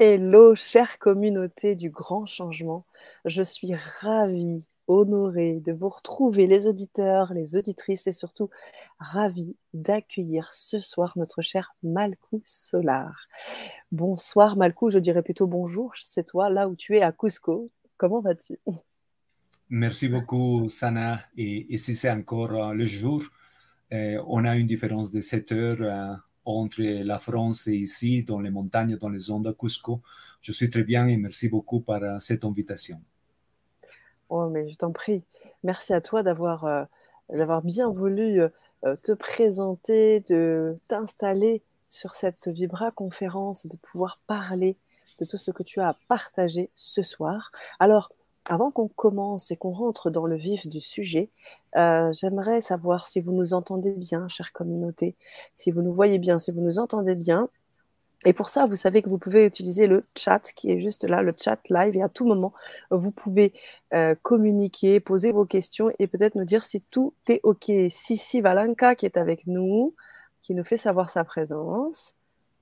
Hello, chère communauté du grand changement. Je suis ravie, honorée de vous retrouver, les auditeurs, les auditrices, et surtout ravie d'accueillir ce soir notre cher Malcou Solar. Bonsoir Malcou, je dirais plutôt bonjour, c'est toi là où tu es à Cusco. Comment vas-tu? Merci beaucoup Sana. Et ici c'est encore euh, le jour. Euh, on a une différence de 7 heures. Euh, entre la France et ici, dans les montagnes, dans les zones de Cusco. Je suis très bien et merci beaucoup pour euh, cette invitation. Oh, mais je t'en prie. Merci à toi d'avoir euh, d'avoir bien voulu euh, te présenter, de t'installer sur cette Vibra conférence et de pouvoir parler de tout ce que tu as à partager ce soir. Alors, avant qu'on commence et qu'on rentre dans le vif du sujet, euh, j'aimerais savoir si vous nous entendez bien, chère communauté, si vous nous voyez bien, si vous nous entendez bien. Et pour ça, vous savez que vous pouvez utiliser le chat qui est juste là, le chat live, et à tout moment, vous pouvez euh, communiquer, poser vos questions et peut-être nous dire si tout est OK. Sissi Valanka qui est avec nous, qui nous fait savoir sa présence.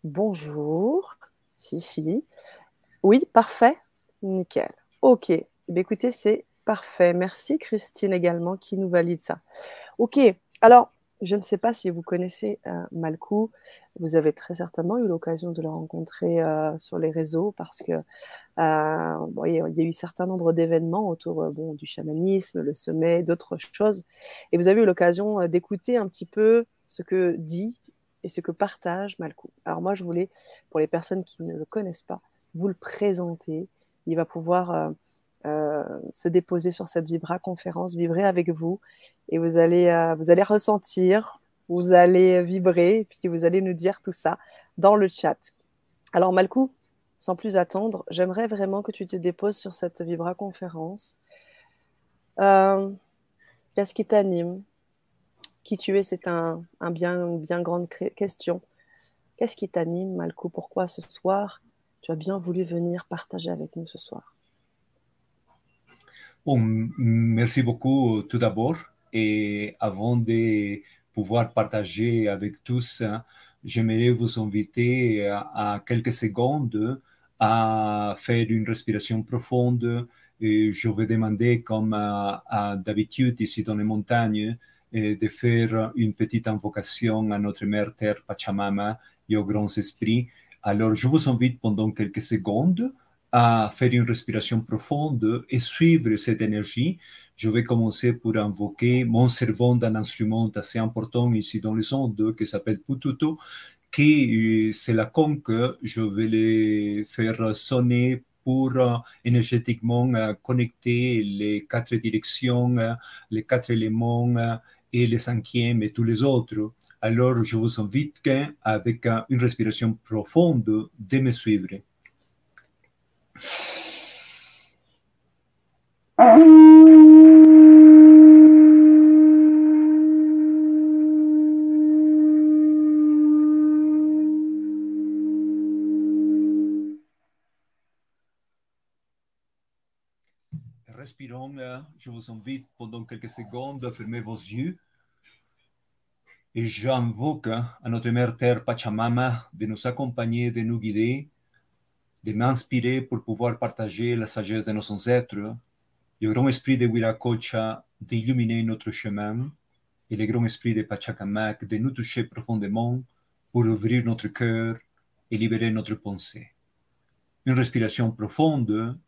Bonjour, Sissi. Oui, parfait, nickel. OK. Eh écoutez, c'est parfait. Merci Christine également qui nous valide ça. Ok, alors je ne sais pas si vous connaissez euh, Malcou. Vous avez très certainement eu l'occasion de le rencontrer euh, sur les réseaux parce que euh, il y a eu certain nombre d'événements autour bon, du chamanisme, le sommet, d'autres choses. Et vous avez eu l'occasion d'écouter un petit peu ce que dit et ce que partage Malcou. Alors moi, je voulais, pour les personnes qui ne le connaissent pas, vous le présenter. Il va pouvoir euh, se déposer sur cette Vibra conférence, vibrer avec vous, et vous allez, euh, vous allez ressentir, vous allez vibrer, et puis vous allez nous dire tout ça dans le chat. Alors Malcou, sans plus attendre, j'aimerais vraiment que tu te déposes sur cette Vibra conférence. Euh, qu'est-ce qui t'anime? Qui tu es, c'est un, bien, une bien grande question. Qu'est-ce qui t'anime, Malcou Pourquoi ce soir, tu as bien voulu venir partager avec nous ce soir? Merci beaucoup tout d'abord. Et avant de pouvoir partager avec tous, hein, j'aimerais vous inviter à, quelques secondes à faire une respiration profonde. Et je vais demander, comme d'habitude ici dans les montagnes, de faire une petite invocation à notre mère Terre Pachamama et aux grands esprits. Alors, je vous invite pendant quelques secondes à faire une respiration profonde et suivre cette énergie. Je vais commencer pour invoquer mon cerveau d'un instrument assez important ici dans les ondes qui s'appelle Pututo, qui euh, c'est la conque. Je vais les faire sonner pour euh, énergétiquement euh, connecter les quatre directions, les quatre éléments et les cinquièmes et tous les autres. Alors, je vous invite avec une respiration profonde de me suivre. Respirons, je vous invite pendant quelques secondes à fermer vos yeux. Et j'invoque à notre mère Terre Pachamama de nous accompagner, de nous guider de m'inspirer pour pouvoir partager la sagesse de nos ancêtres, le grand esprit de Wiracocha d'illuminer notre chemin et le grand esprit de Pachacamac de nous toucher profondément pour ouvrir notre cœur et libérer notre pensée. Une respiration profonde.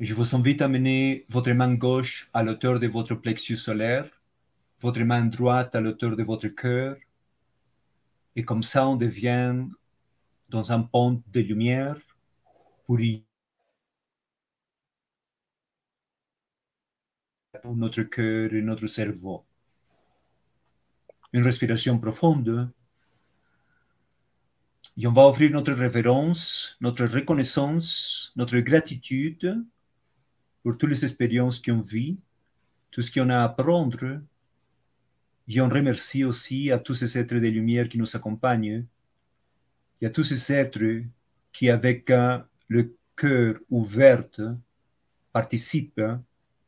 Je vous invite à mener votre main gauche à l'auteur de votre plexus solaire, votre main droite à l'auteur de votre cœur, et comme ça on devient dans un pont de lumière pour notre cœur et notre cerveau. Une respiration profonde. Et on va offrir notre révérence, notre reconnaissance, notre gratitude pour toutes les expériences qu'on vit, tout ce qu'on a à apprendre. Et on remercie aussi à tous ces êtres de lumière qui nous accompagnent il y a tous ces êtres qui, avec le cœur ouvert, participent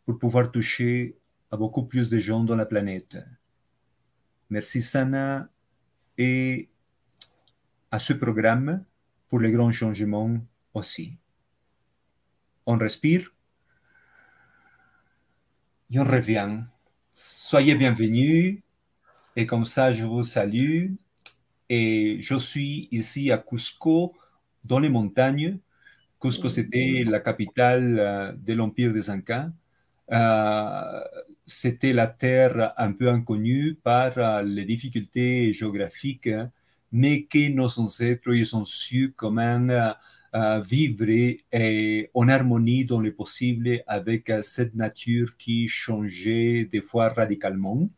pour pouvoir toucher à beaucoup plus de gens dans la planète. Merci Sana et à ce programme pour les grands changements aussi. On respire et on revient. Soyez bienvenus et comme ça je vous salue. Et je suis ici à Cusco, dans les montagnes. Cusco, c'était la capitale euh, de l'Empire des Incas. Euh, c'était la terre un peu inconnue par euh, les difficultés géographiques, mais que nos ancêtres ils ont su comment vivre et en harmonie dans le possible avec cette nature qui changeait des fois radicalement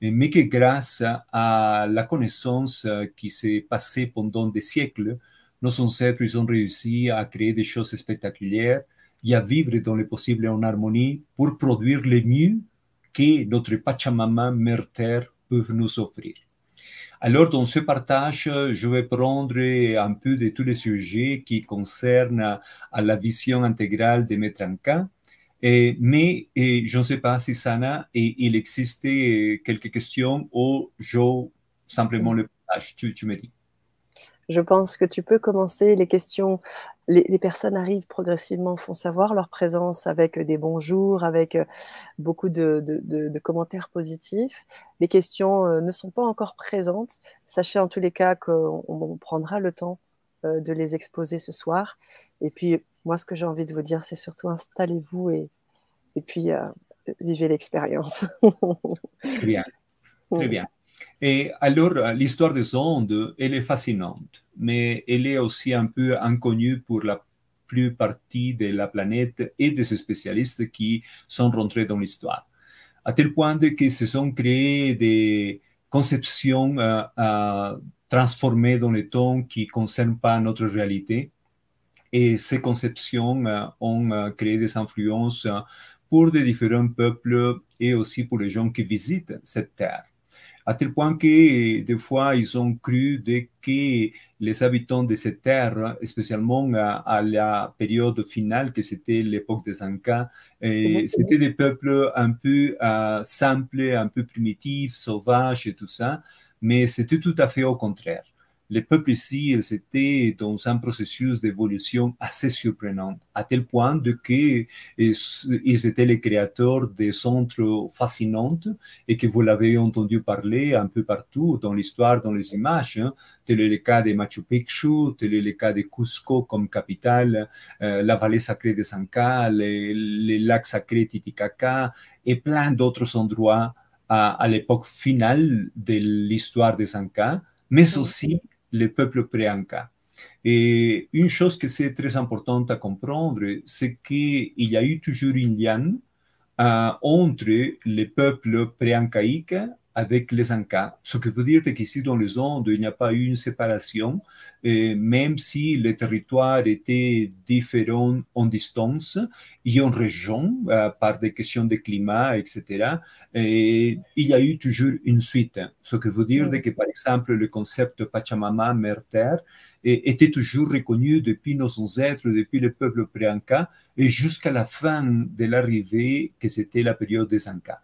mais que grâce à la connaissance qui s'est passée pendant des siècles, nos ancêtres ils ont réussi à créer des choses spectaculaires et à vivre dans le possible en harmonie pour produire le mieux que notre Pachamama, Mère Terre, peuvent nous offrir. Alors, dans ce partage, je vais prendre un peu de tous les sujets qui concernent à la vision intégrale de Metranka. Mais je ne sais pas si Sana, et, il existe quelques questions ou je simplement le partage. Tu, tu me dis. Je pense que tu peux commencer les questions. Les, personnes arrivent progressivement, font savoir leur présence avec des bonjours, avec euh, beaucoup de, commentaires positifs. Les questions euh, ne sont pas encore présentes. Sachez en tous les cas qu'on prendra le temps euh, de les exposer ce soir. Et puis, moi, ce que j'ai envie de vous dire, c'est surtout installez-vous et, et puis vivez l'expérience. Très bien. Très bien. Et alors, l'histoire des ondes, elle est fascinante, mais elle est aussi un peu inconnue pour la plus partie de la planète et des spécialistes qui sont rentrés dans l'histoire. À tel point que se sont créées des conceptions euh, euh, transformées dans le temps qui ne concernent pas notre réalité. Et ces conceptions euh, ont créé des influences pour des différents peuples et aussi pour les gens qui visitent cette terre à tel point que des fois, ils ont cru que les habitants de cette terre, spécialement à, la période finale, que c'était l'époque des Incas, c'était des peuples un peu euh, simples, un peu primitifs, sauvages et tout ça, mais c'était tout à fait au contraire les peuples ici, ils étaient dans un processus d'évolution assez surprenant, à tel point de que ils étaient les créateurs des centres fascinants et que vous l'avez entendu parler un peu partout dans l'histoire, dans les images. Hein. Tel est le cas de Machu Picchu, tel est le cas de Cusco comme capitale, euh, la vallée sacrée des Incas, les, lacs sacrés Titicaca et plein d'autres endroits à, à l'époque finale de l'histoire des Incas, mais aussi le peuple pré-Inca. Et une chose que c'est très importante à comprendre, c'est qu'il y a eu toujours une lien euh, entre les peuples pré-incaïques avec les Incas. Ce qui veut dire qu'ici, dans les Andes, il n'y a pas eu une séparation, et même si les territoires étaient différents en distance et en région, euh, par des questions de climat, etc., et il y a eu toujours une suite. Ce qui veut dire que, par exemple, le concept Pachamama, Mère-Terre, était toujours reconnu depuis nos ancêtres, depuis le peuple pré-Inca, et jusqu'à la fin de l'arrivée, que c'était la période des Incas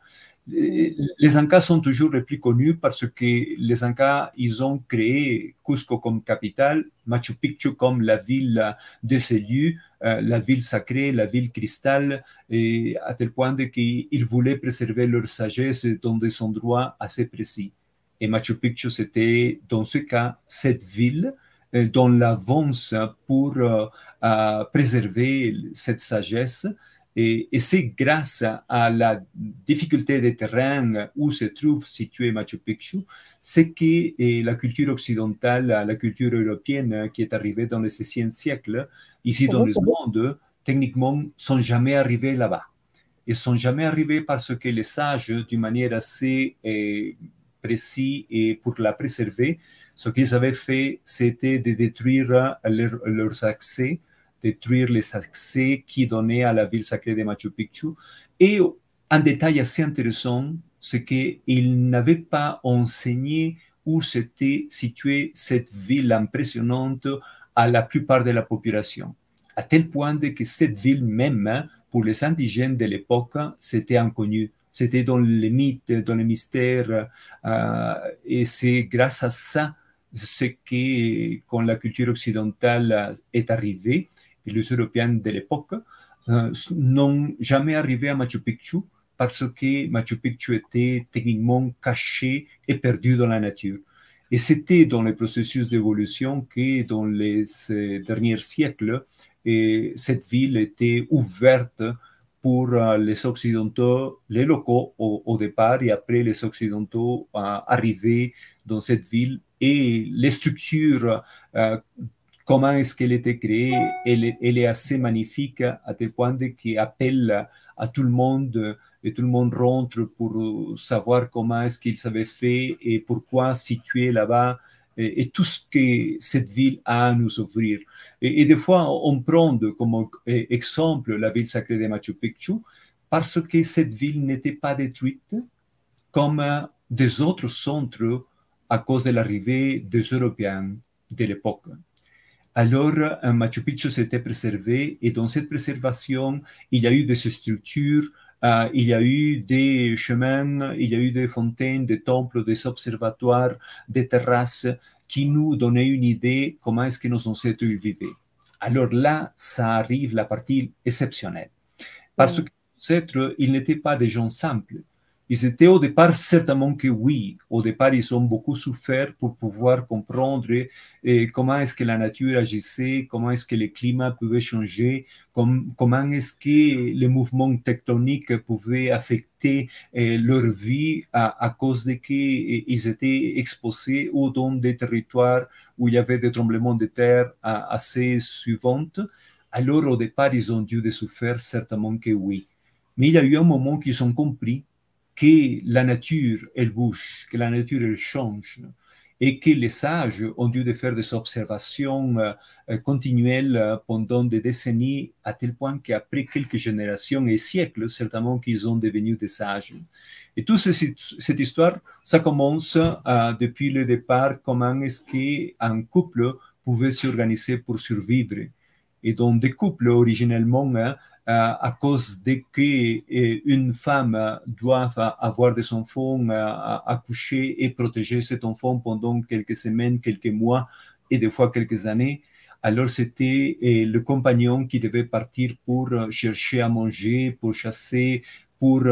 les Incas sont toujours les plus connus parce que les Incas, ils ont créé Cusco comme capitale, Machu Picchu comme la ville de ces lieux, euh, la ville sacrée, la ville cristal, et à tel point qu'ils voulaient préserver leur sagesse dans des endroits assez précis. Et Machu Picchu, c'était dans ce cas cette ville euh, dont l'avance pour euh, préserver cette sagesse et, c'est grâce à la difficulté des terrains où se trouve situé Machu Picchu, c'est que la culture occidentale, la culture européenne qui est arrivée dans le 16e siècle, ici dans le monde, techniquement, sont jamais arrivés là-bas. Ils sont jamais arrivés parce que les sages, d'une manière assez eh, précise et pour la préserver, ce qu'ils avaient fait, c'était de détruire leurs accès détruire les accès qui donnaient à la ville sacrée de Machu Picchu. Et un détail assez intéressant, c'est qu'ils n'avaient pas enseigné où s'était située cette ville impressionnante à la plupart de la population, à tel point que cette ville même, pour les indigènes de l'époque, c'était inconnu. C'était dans les mythes, dans les mystères, euh, et c'est grâce à ça c'est que quand la culture occidentale est arrivée, et les Européens de l'époque euh, n'ont jamais arrivé à Machu Picchu parce que Machu Picchu était techniquement caché et perdu dans la nature. Et c'était dans le processus d'évolution que dans les derniers siècles, et cette ville était ouverte pour euh, les Occidentaux, les locaux au, départ, et après les Occidentaux euh, arrivés dans cette ville. Et les structures, euh, comment est-ce qu'elle était créée, elle, est assez magnifique à tel point qu'elle appelle à tout le monde et tout le monde rentre pour savoir comment est-ce qu'il s'avait fait et pourquoi situer là-bas et, tout ce que cette ville a à nous offrir. Et, des fois, on prend comme exemple la ville sacrée de Machu Picchu parce que cette ville n'était pas détruite comme des autres centres à cause de l'arrivée des Européens de l'époque. Alors, Machu Picchu s'était préservé et dans cette préservation, il y a eu des structures euh, il y a eu des chemins, il y a eu des fontaines, des temples, des observatoires, des terrasses qui nous donnaient une idée comment est-ce que nos ancêtres vivaient. Alors là, ça arrive la partie exceptionnelle. Parce que nos ancêtres, ils n'étaient pas des gens simples. Ils étaient au départ certainement que oui. Au départ, ils ont beaucoup souffert pour pouvoir comprendre eh, comment est-ce que la nature agissait, comment est-ce que le climat pouvait changer, comment est-ce que les mouvements tectoniques pouvaient affecter eh, leur vie à, cause de qu'ils eh, étaient exposés ou dans des territoires où il y avait des tremblements de terre assez suivants. Alors, au départ, ils ont dû de souffrir certainement que oui. Mais il y a eu un moment qu'ils ont compris que la nature, elle bouge, que la nature, elle change, et que les sages ont dû faire des observations euh, euh, continuelles euh, pendant des décennies, à tel point qu'après quelques générations et siècles, certainement qu'ils ont devenu des sages. Et toute cette histoire, ça commence depuis le départ, comment est-ce qu'un couple pouvait s'organiser pour survivre. Et dans des couples, originellement, hein, à cause de qu'une femme doit avoir des enfants, euh, accoucher et protéger cet enfant pendant quelques semaines, quelques mois et des fois quelques années. Alors c'était euh, le compagnon qui devait partir pour chercher à manger, pour chasser, pour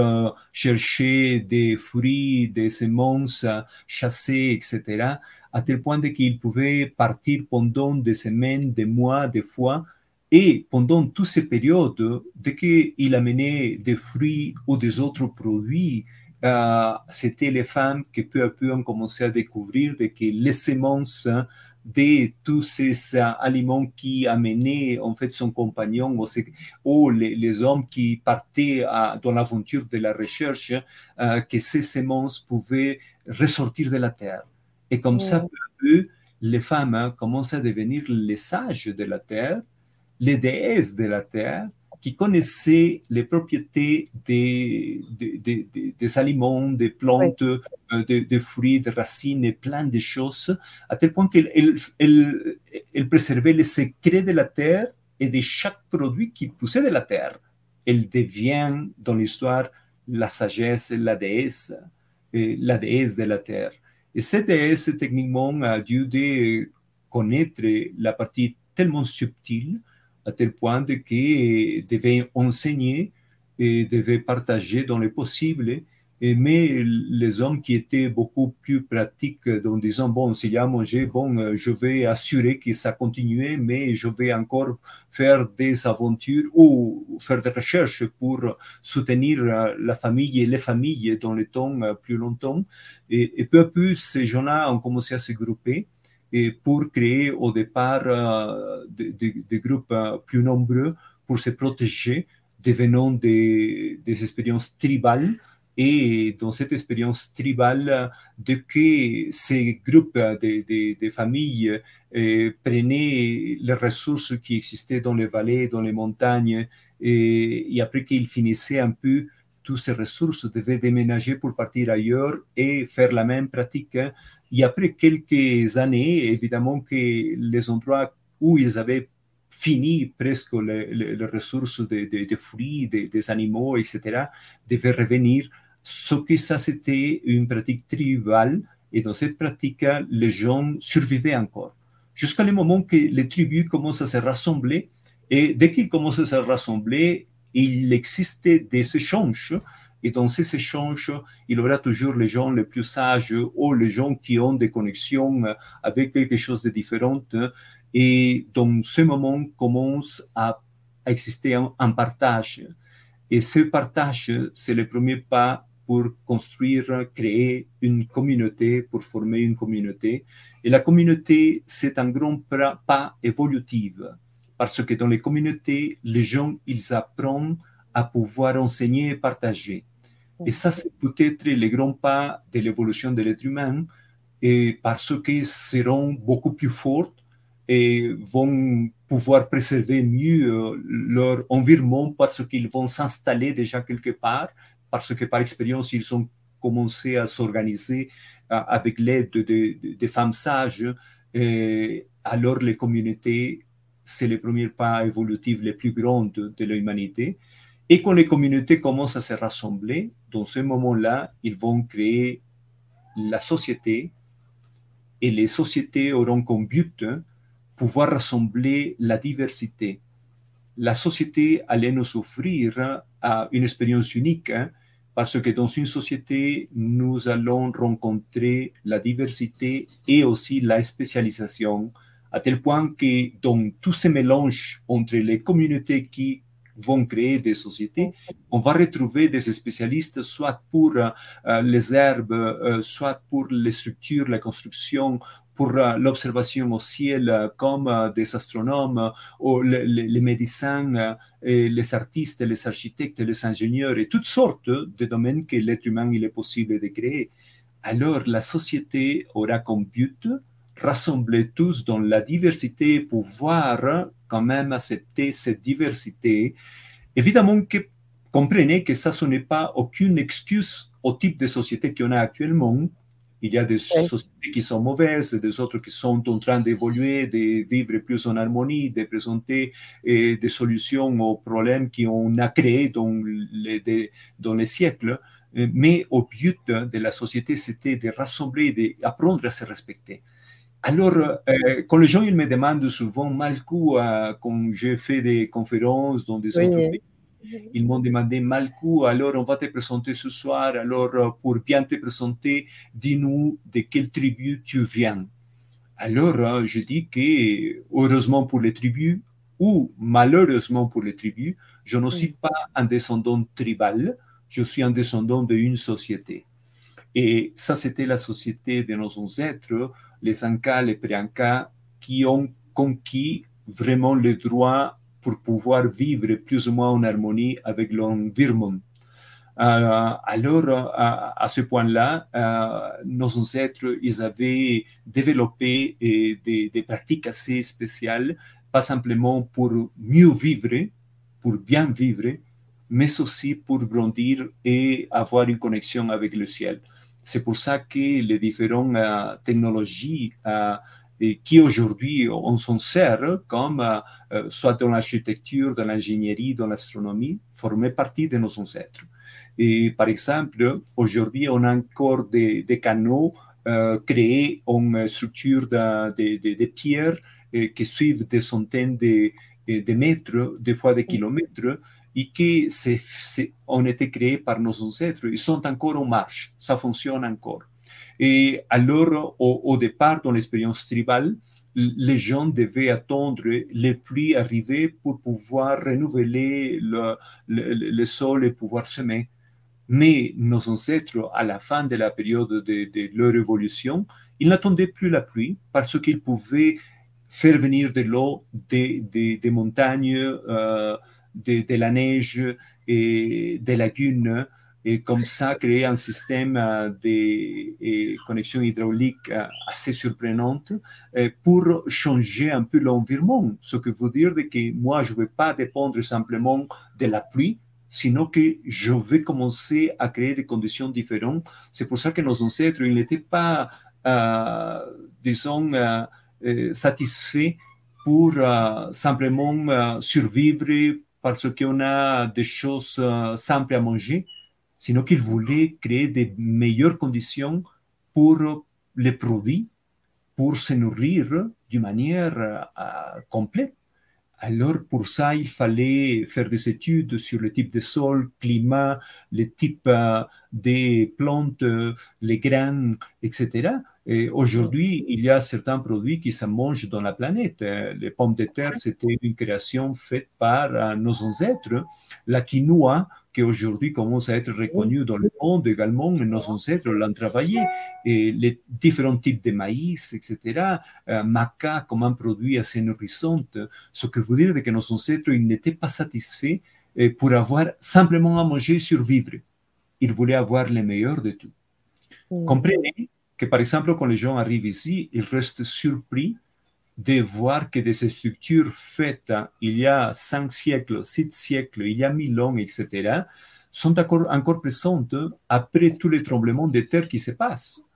chercher des fruits, des semences, chasser, etc. À tel point qu'il pouvait partir pendant des semaines, des mois, des fois, et pendant toutes ces périodes, dès qu'il amenait des fruits ou des autres produits, euh, c'était les femmes qui peu à peu ont commencé à découvrir que les semences de tous ces aliments qui amenaient en fait son compagnon ou, les, hommes qui partaient dans l'aventure de la recherche, euh, que ces semences pouvaient ressortir de la terre. Et comme ça, peu à peu, les femmes hein, commencent à devenir les sages de la terre les déesses de la terre qui connaissaient les propriétés des, des, aliments, des plantes, euh, des, fruits, des racines et plein de choses, à tel point qu'elle elle, préservait les secrets de la terre et de chaque produit qui poussait de la terre. Elle devient dans l'histoire la sagesse, la déesse, la déesse de la terre. Et cette déesse, techniquement, a dû de connaître la partie tellement subtile à tel point qu'il devait enseigner et devait partager dans le possible. Mais les hommes qui étaient beaucoup plus pratiques, en disant, bon, s'il y a à manger, bon, je vais assurer que ça continue, mais je vais encore faire des aventures ou faire des recherches pour soutenir la famille et les familles dans le temps plus longtemps. Et, et peu à peu, ces gens-là ont commencé à se grouper pour créer au départ euh, des, groupes euh, plus nombreux pour se protéger, devenant des, expériences tribales. Et dans cette expérience tribale, de que ces groupes de, de, familles euh, prenaient les ressources qui existaient dans les vallées, dans les montagnes, et, et après qu'ils finissaient un peu toutes ces ressources, devaient déménager pour partir ailleurs et faire la même pratique et après quelques années, évidemment que les endroits où ils avaient fini presque les, ressources de, fruits, des animaux, etc., devaient revenir. Ce que ça, c'était une pratique tribale Et dans cette pratique, les gens survivaient encore. Jusqu'à le moment que les tribus commencent à se rassembler. Et dès qu'ils commencent à se rassembler, il existait des échanges. Et dans ces échanges, il y aura toujours les gens les plus sages ou les gens qui ont des connexions avec quelque chose de différent. Et dans ce moment commence à exister un, partage. Et ce partage, c'est le premier pas pour construire, créer une communauté, pour former une communauté. Et la communauté, c'est un grand pas évolutif, parce que dans les communautés, les gens, ils apprennent à pouvoir enseigner et partager. Et ça, c'est peut-être le grand pas de l'évolution de l'être humain, parce qu'ils seront beaucoup plus forts et vont pouvoir préserver mieux leur environnement parce qu'ils vont s'installer déjà quelque part, parce que par expérience, ils ont commencé à s'organiser euh, avec l'aide de, femmes sages. Alors, les communautés, c'est le premier pas évolutif le plus grand de l'humanité. Et quand les communautés commencent à se rassembler, dans ce moment-là, ils vont créer la société et les sociétés auront comme but pouvoir rassembler la diversité. La société allait nous offrir à une expérience unique hein, parce que dans une société, nous allons rencontrer la diversité et aussi la spécialisation, à tel point que dans tous ces mélanges entre les communautés qui vont créer des sociétés, on va retrouver des spécialistes soit pour euh, les herbes, euh, soit pour les structures, la construction, pour euh, l'observation au ciel comme des astronomes ou les, médecins, les artistes, les architectes, les ingénieurs et toutes sortes de domaines que l'être humain il est possible de créer. Alors la société aura comme but rassembler tous dans la diversité, pouvoir quand même accepter cette diversité. Évidemment que comprenez que ça, ce n'est pas aucune excuse au type de société qu'on a actuellement, il y a des sociétés qui sont mauvaises, des autres qui sont en train d'évoluer, de vivre plus en harmonie, de présenter eh, des solutions aux problèmes qu'on a créés dans les, dans les siècles. Mais au but de la société, c'était de rassembler, d'apprendre à se respecter. Alors, eh, quand les gens ils me demandent souvent, Malcou, quand j'ai fait des conférences dans des autres pays, ils m'ont demandé, Malcou, alors on va te présenter ce soir, alors euh, pour bien te présenter, dis-nous de quelle tribu tu viens. Alors euh, je dis que, heureusement pour les tribus, ou malheureusement pour les tribus, je ne suis pas un descendant tribal, je suis un descendant d'une société. Et ça, c'était la société de nos ancêtres, les Ankas, les Priankas, qui ont conquis vraiment le droit pour pouvoir vivre plus ou moins en harmonie avec l'environnement. Euh, alors, à, ce point-là, euh, nos ancêtres, ils avaient développé euh, des, des, pratiques assez spéciales, pas simplement pour mieux vivre, pour bien vivre, mais aussi pour grandir et avoir une connexion avec le ciel. C'est pour ça que les différentes technologies et qui aujourd'hui on s'en sert comme euh, euh, soit dans l'architecture, dans l'ingénierie, dans l'astronomie, formaient partie de nos ancêtres. Et par exemple, aujourd'hui, on a encore des, canaux euh, créés en structure de, de, pierres qui suivent des centaines de, de, mètres, des fois des kilomètres, et qui ont été créés par nos ancêtres. Ils sont encore en marche, ça fonctionne encore. Et alors, au, départ, dans l'expérience tribale, les gens devaient attendre les pluies arriver pour pouvoir renouveler le, sol et pouvoir semer. Mais nos ancêtres, à la fin de la période de, leur évolution, ils n'attendaient plus la pluie parce qu'ils pouvaient faire venir de l'eau des, des, montagnes, euh, de, la neige et des lagunes et comme ça créer un système euh, de connexion hydraulique euh, assez surprenante euh, pour changer un peu l'environnement. Ce qui veut dire que moi, je ne vais pas dépendre simplement de la pluie, sinon que je vais commencer à créer des conditions différentes. C'est pour ça que nos ancêtres, ils n'étaient pas, disons, satisfaits pour simplement survivre parce qu'on a des choses simples à manger, sinon qu'il voulait créer des meilleures conditions pour les produits pour se nourrir d'une manière complète. Alors, pour ça, il fallait faire des études sur le type de sol, climat, le type des plantes, les graines, etc. Et aujourd'hui, il y a certains produits qui se mangent dans la planète. Les pommes de terre, c'était une création faite par nos ancêtres. La quinoa, qui aujourd'hui commence à être reconnue dans le monde également, nos ancêtres l'ont travaillé. Et les différents types de maïs, etc. maca comme un produit assez nourrissant. Ce que veut dire que nos ancêtres, ils n'étaient pas satisfaits pour avoir simplement à manger et survivre. Ils voulaient avoir le meilleur de tout. Comprenez que, par exemple, quand les gens arrivent ici, ils restent surpris de voir que des structures faites il y a cinq siècles, six siècles, il y a mille ans, etc., sont encore, encore présentes après tous les tremblements de terre qui se passent.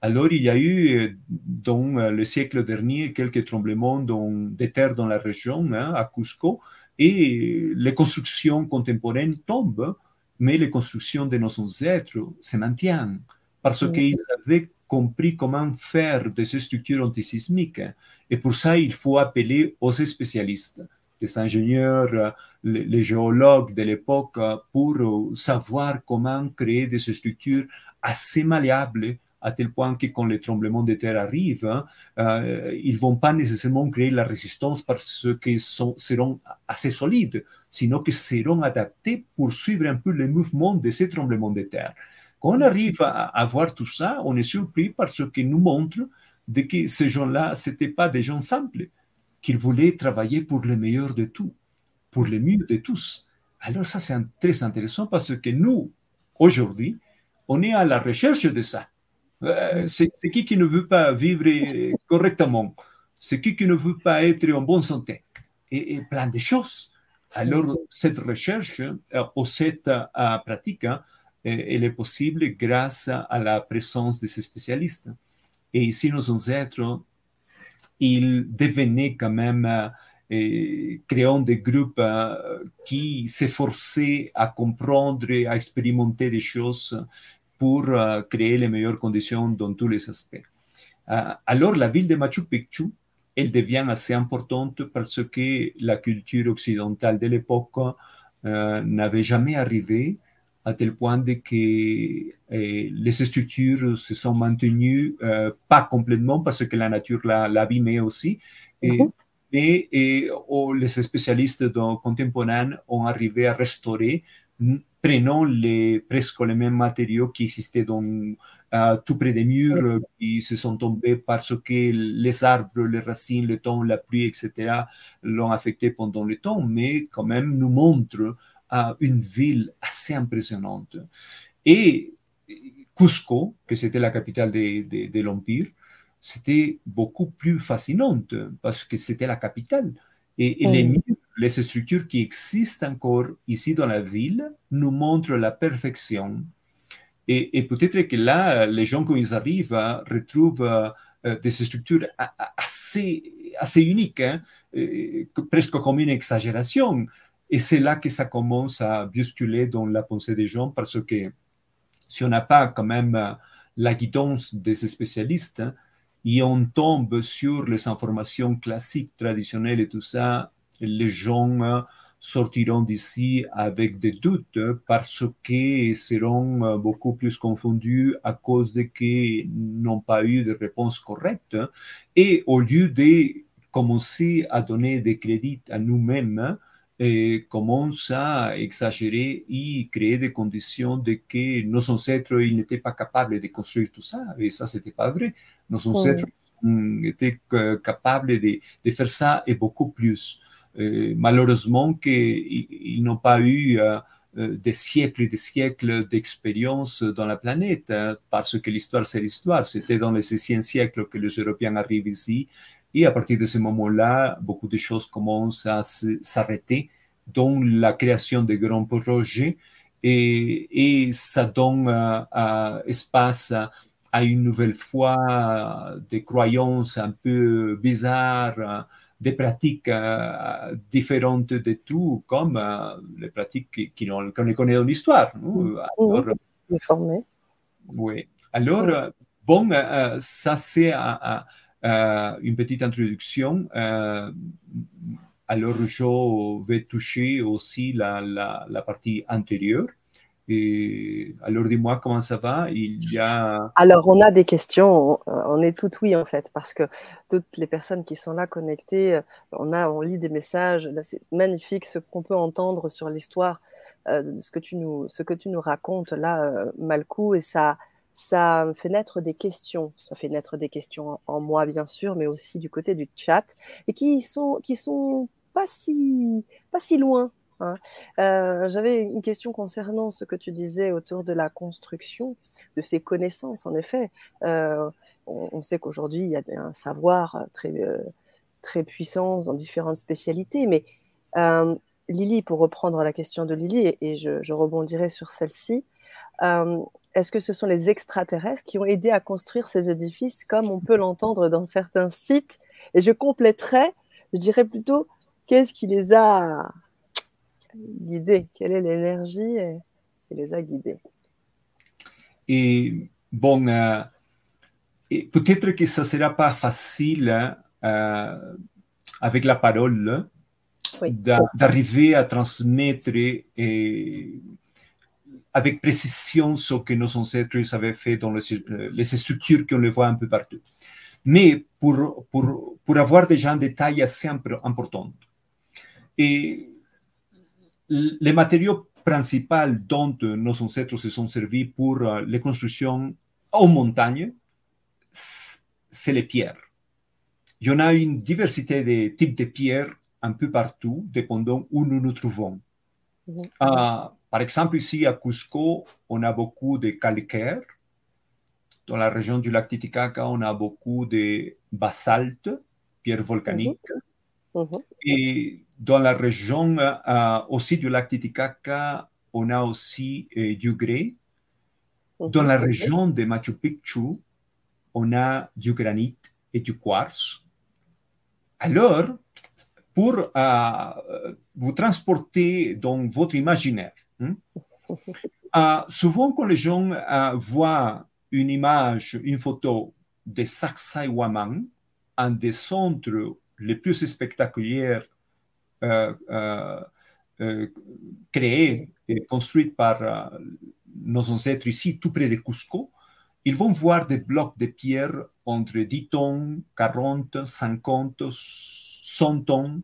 Alors, il y a eu dans le siècle dernier quelques tremblements de terre dans la région, hein, à Cusco, et les constructions contemporaines tombent, mais les constructions de nos ancêtres se maintiennent parce qu'ils avaient compris comment faire des structures antisismiques. Et pour ça, il faut appeler aux spécialistes, les ingénieurs, les, géologues de l'époque, pour savoir comment créer des structures assez malléables à tel point que quand les tremblements de terre arrivent, euh, ils ne vont pas nécessairement créer la résistance parce qu'ils seront assez solides, sinon qu'ils seront adaptés pour suivre un peu le mouvement de ces tremblements de terre. Quand on arrive à, voir tout ça, on est surpris parce qu'il nous montre de que ces gens-là, ce n'étaient pas des gens simples, qu'ils voulaient travailler pour le meilleur de tout, pour le mieux de tous. Alors ça, c'est très intéressant parce que nous, aujourd'hui, on est à la recherche de ça. Euh, c'est qui qui ne veut pas vivre correctement? C'est qui qui ne veut pas être en bonne santé? Et, plein de choses. Alors, cette recherche euh, ou cette euh, pratique, hein, elle est possible grâce à la présence de ces spécialistes. Et ici, nos ancêtres, ils devenaient quand même, euh, créant des groupes euh, qui s'efforçaient à comprendre à expérimenter des choses pour euh, créer les meilleures conditions dans tous les aspects. alors, la ville de Machu Picchu, elle devient assez importante parce que la culture occidentale de l'époque n'avait jamais arrivé à tel point que eh, les structures se sont maintenues, euh, pas complètement parce que la nature l'a aussi, et, et, oh, les spécialistes contemporains ont arrivé à restaurer, prenant les, presque les mêmes matériaux qui existaient dans, tout près des murs qui se sont tombés parce que les arbres, les racines, le temps, la pluie, etc., l'ont affecté pendant le temps, mais quand même nous montrent à une ville assez impressionnante. Et Cusco, que c'était la capitale de, l'Empire, c'était beaucoup plus fascinante parce que c'était la capitale. Et, les, les structures qui existent encore ici dans la ville nous montrent la perfection. Et, peut-être que là, les gens, quand ils arrivent, retrouvent euh, des structures assez, assez uniques, hein, euh, presque comme une exagération. Et c'est là que ça commence à bousculer dans la pensée des gens parce que si on n'a pas quand même euh, la guidance des spécialistes hein, et on tombe sur les informations classiques, traditionnelles et tout ça, les gens euh, sortiront d'ici avec des doutes parce qu'ils seront euh, beaucoup plus confondus à cause de qu'ils n'ont pas eu de réponse correcte. Et au lieu de commencer à donner des crédits à nous-mêmes, eh, commence à exagérer et créer des conditions de que nos ancêtres ils n'étaient pas capables de construire tout ça. Et ça, c'était pas vrai. Nos ancêtres étaient capables de, de, faire ça et beaucoup plus. Eh, malheureusement, qu'ils ils, n'ont pas eu euh, euh, des siècles et des siècles d'expérience dans la planète, hein, parce que l'histoire, c'est l'histoire. C'était dans le 16e siècle que les Européens arrivent ici et à partir de ce moment-là, beaucoup de choses commencent à s'arrêter, dont la création de grands projets, et, et ça donne euh, espace à une nouvelle fois des croyances un peu bizarres, des pratiques euh, différentes de tout, comme euh, les pratiques qu'on connaît dans l'histoire. Alors, Oui. Alors, bon, ça c'est une petite introduction. alors, je vais toucher aussi la, partie antérieure. Alors, dis-moi comment ça va? Il y a... Alors, on a des questions. On est tout oui, en fait, parce que toutes les personnes qui sont là connectées, on, a, on lit des messages. c'est magnifique ce qu'on peut entendre sur l'histoire, euh, ce, que tu nous, ce que tu nous racontes là, euh, Malcou, et ça, ça fait naître des questions. Ça fait naître des questions en moi, bien sûr, mais aussi du côté du chat, et qui sont, qui sont pas si, pas si loin Hein. Euh, j'avais une question concernant ce que tu disais autour de la construction de ces connaissances. En effet, euh, on, sait qu'aujourd'hui, il y a un savoir très, euh, très puissant dans différentes spécialités. Mais Lily, pour reprendre la question de Lily, et, je, je, rebondirai sur celle-ci, est-ce que ce sont les extraterrestres qui ont aidé à construire ces édifices comme on peut l'entendre dans certains sites? Et je compléterai, je dirais plutôt, qu'est-ce qui les a guidés? Quelle est l'énergie qui les a guidés? Et bon, euh, peut-être que ça ne sera pas facile euh, avec la parole d'arriver à transmettre avec précision ce que nos ancêtres avaient fait dans les, les structures qu'on les voit un peu partout. Mais pour, pour, pour avoir déjà un détail assez important. Et les matériaux principaux dont nos ancêtres se sont servis pour euh, les constructions en montagne, c'est les pierres. Il y en a une diversité de types de pierres un peu partout, dépendant où nous nous trouvons. Mhm. Ah, par exemple, ici à Cusco, on a beaucoup de calcaire. Dans la région du lac Titicaca, on a beaucoup de basalte, pierres volcaniques. Mhm. Mhm. Et dans la région euh, aussi du lac Titicaca, on a aussi euh, du grès. Dans la région de Machu Picchu, on a du granit et du quartz. Alors, pour euh, vous transporter dans votre imaginaire, hein, souvent quand les gens voient une image, une photo de Sacsayhuaman, un des centres les plus spectaculaires euh, euh, euh, créée et construite par nos ancêtres ici, tout près de Cusco, ils vont voir des blocs de pierre entre 10 tonnes, 40, 50, 100 tonnes.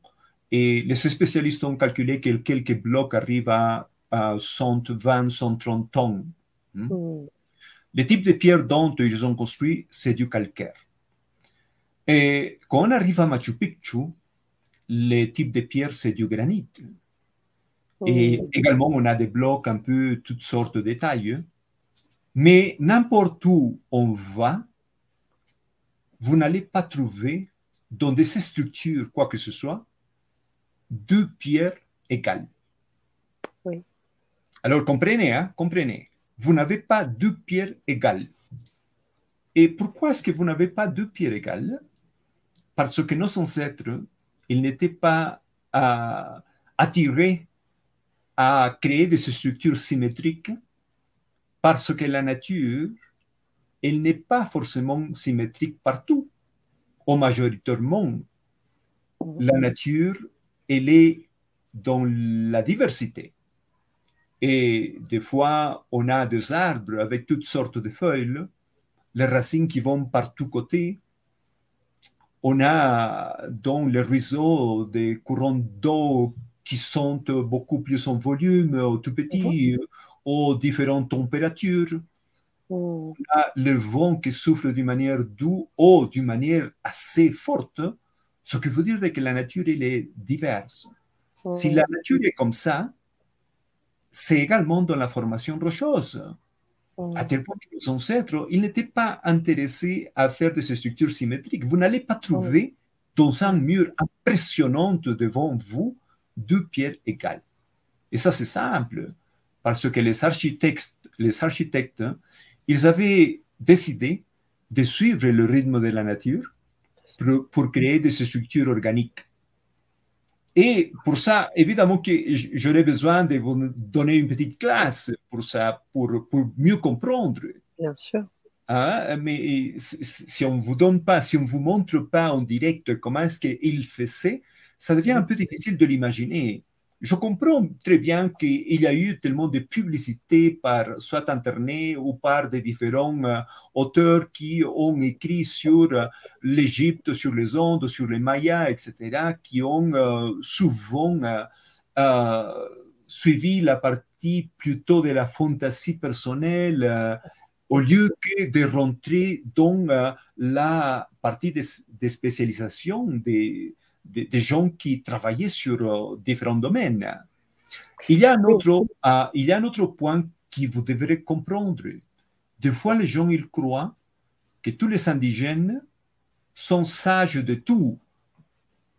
Et les spécialistes ont calculé que quelques blocs arrivent à, 120, 130 tonnes. Hmm? Hmm. Le type de pierre dont ils ont construit, c'est du calcaire. Et quand on arrive à Machu Picchu, le type de pierre, c'est du granit. Et également, on a des blocs un peu toutes sortes de tailles. Mais n'importe où on va, vous n'allez pas trouver dans de ces structures, quoi que ce soit, deux pierres égales. Alors comprenez, hein, comprenez. Vous n'avez pas deux pierres égales. Et pourquoi est-ce que vous n'avez pas deux pierres égales? Parce que nos ancêtres il n'était pas euh, attiré à créer des structures symétriques parce que la nature, elle n'est pas forcément symétrique partout. Au majoritairement, la nature, elle est dans la diversité. Et des fois, on a des arbres avec toutes sortes de feuilles, les racines qui vont par tous côtés, on a dans le réseau des courants d'eau qui sont beaucoup plus en volume, tout petits, aux différentes températures. On a le vent qui souffle d'une manière douce ou d'une manière assez forte, ce qui veut dire que la nature elle est diverse. Si la nature est comme ça, c'est également dans la formation rocheuse. À tel point que nos ancêtres, ils n'étaient pas intéressés à faire des structures symétriques. Vous n'allez pas trouver dans un mur impressionnant devant vous deux pierres égales. Et ça, c'est simple, parce que les architectes, les architectes, ils avaient décidé de suivre le rythme de la nature pour, pour créer des structures organiques. Et pour ça, évidemment que j'aurais besoin de vous donner une petite classe pour ça, pour, pour mieux comprendre. Bien sûr. Hein, mais si on vous donne pas, si on vous montre pas en direct comment est-ce qu'il faisait, ça devient un peu difficile de l'imaginer. Je comprends très bien qu'il y a eu tellement de publicité par soit Internet ou par des différents euh, auteurs qui ont écrit sur euh, l'Égypte, sur les Ondes, sur les Mayas, etc., qui ont euh, souvent suivi la partie plutôt de la fantaisie personnelle au lieu que de rentrer dans la partie de, spécialisation des, des, gens qui travaillaient sur euh, différents domaines. Il y, a un autre, euh, il y a un autre point que vous devrez comprendre. Des fois, les gens ils croient que tous les indigènes sont sages de tout.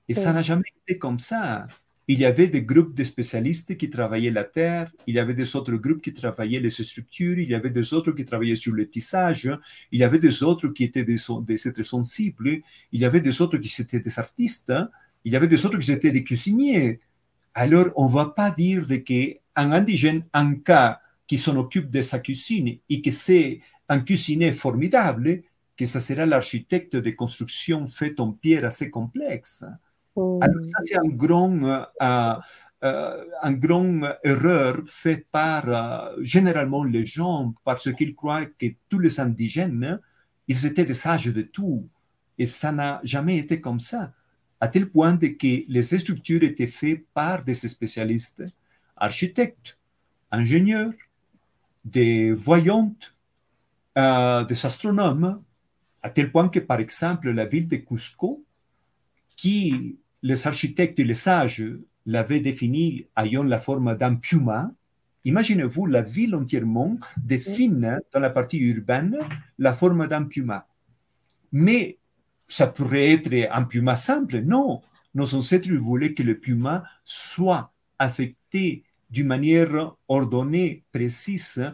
Et ça n'a jamais été comme ça il y avait des groupes de spécialistes qui travaillaient la terre, il y avait des autres groupes qui travaillaient les structures, il y avait des autres qui travaillaient sur le tissage, il y avait des autres qui étaient des, des êtres sensibles, il y avait des autres qui étaient des artistes, il y avait des autres qui étaient des cuisiniers. Alors, on ne va pas dire qu'un indigène, un cas qui s'en occupe de sa cuisine et que c'est un cuisinier formidable, que ça sera l'architecte de construction faite en pierre assez Alors ça, c'est un grand, euh, euh, un grand erreur faite par euh, généralement les gens parce qu'ils croient que tous les indigènes, ils étaient des sages de tout. Et ça n'a jamais été comme ça, à tel point que les structures étaient faites par des spécialistes, architectes, ingénieurs, des voyantes, des astronomes, à tel point que, par exemple, la ville de Cusco, qui les architectes et les sages l'avaient défini ayant la forme d'un puma. Imaginez-vous la ville entièrement définit dans la partie urbaine la forme d'un puma. Mais ça pourrait être un puma simple. Non, nos ancêtres voulaient que le puma soit affecté d'une manière ordonnée, précise,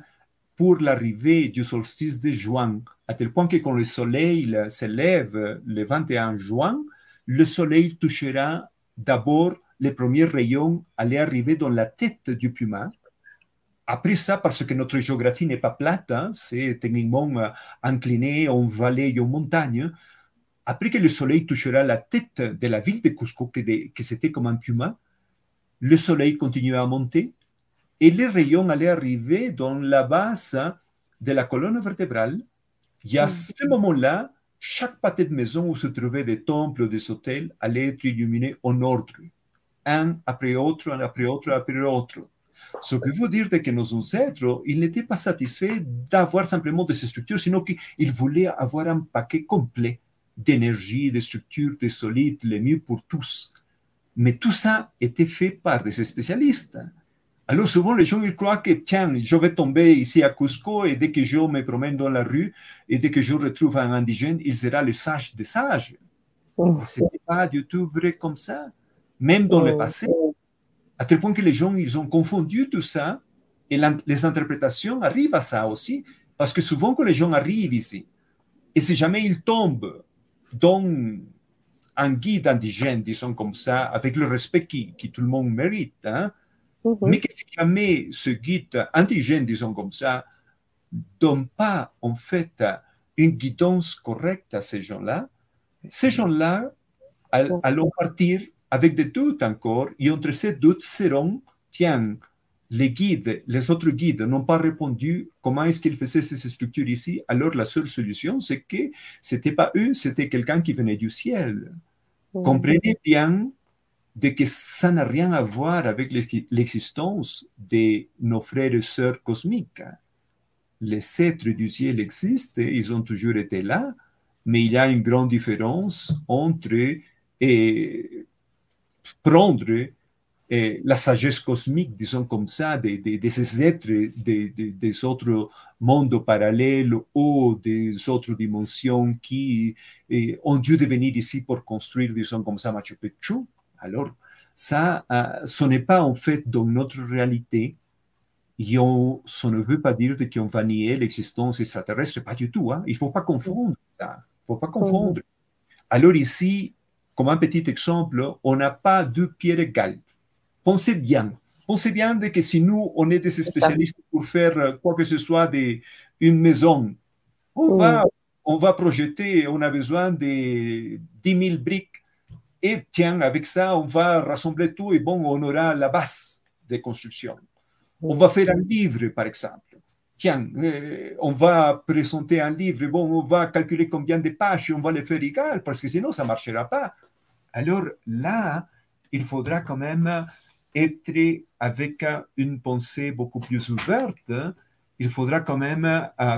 pour l'arrivée du solstice de juin, à tel point que quand le soleil s'élève le 21 juin, le soleil touchera d'abord les premiers rayons, aller arriver dans la tête du puma. Après ça, parce que notre géographie n'est pas plate, hein, c'est techniquement euh, incliné en vallée et en montagne, après que le soleil touchera la tête de la ville de Cusco, que, c'était comme un puma, le soleil continuera à monter et les rayons allaient arriver dans la base de la colonne vertébrale. Et à ce moment-là, chaque pâté de maison où se trouvaient des temples, des hôtels, allait être illuminé en ordre, un après autre, un après autre, après autre. Ce qui veut dire que nos ancêtres, ils n'étaient pas satisfaits d'avoir simplement des structures, sinon qu'ils voulaient avoir un paquet complet d'énergie, de structures, de solides, le mieux pour tous. Mais tout ça était fait par des spécialistes. Alors souvent, les gens ils croient que, tiens, je vais tomber ici à Cusco et dès que je me promène dans la rue et dès que je retrouve un indigène, il sera le sage des sages. Oh. Ce n'est pas du tout vrai comme ça. Même dans le passé, à tel point que les gens, ils ont confondu tout ça et les interprétations arrivent à ça aussi. Parce que souvent, quand les gens arrivent ici, et si jamais ils tombent dans un guide indigène, disons comme ça, avec le respect qui, qui tout le monde mérite, hein, Mhm. Mais que si jamais ce guide indigène, disons comme ça, donne pas en fait une guidance correcte à ces gens-là, ces gens-là allons partir avec des doutes encore, et entre ces doutes seront, tiens, les guides, les autres guides n'ont pas répondu comment est-ce qu'ils faisaient ces structures ici, alors la seule solution, c'est que c'était pas eux, c'était quelqu'un qui venait du ciel. Mhm. Comprenez bien de que ça n'a rien à voir avec l'existence de nos frères et sœurs cosmiques. Les êtres du ciel existent, ils ont toujours été là, mais il y a une grande différence entre prendre la sagesse cosmique, disons comme ça, de, ces êtres des autres mondes parallèles ou des autres dimensions qui ont dû venir ici pour construire, disons comme ça, Machu Picchu alors, ça, euh, ce n'est pas en fait dans notre réalité. Et on, ça ne veut pas dire qu'on va nier l'existence extraterrestre, pas du tout. Hein. Il ne faut pas confondre ça. Il ne faut pas confondre. Alors ici, comme un petit exemple, on n'a pas deux pierres égales. Pensez bien. Pensez bien que si nous, on est des spécialistes pour faire quoi que ce soit d'une maison, On, va, on va projeter, on a besoin de 10 000 briques. Et tiens, avec ça, on va rassembler tout et bon, on aura la base de construction. On va faire un livre, par exemple. Tiens, euh, on va présenter un livre, bon, on va calculer combien de pages, on va les faire égal, parce que sinon, ça ne marchera pas. Alors là, il faudra quand même être avec une pensée beaucoup plus ouverte. Il faudra quand même euh,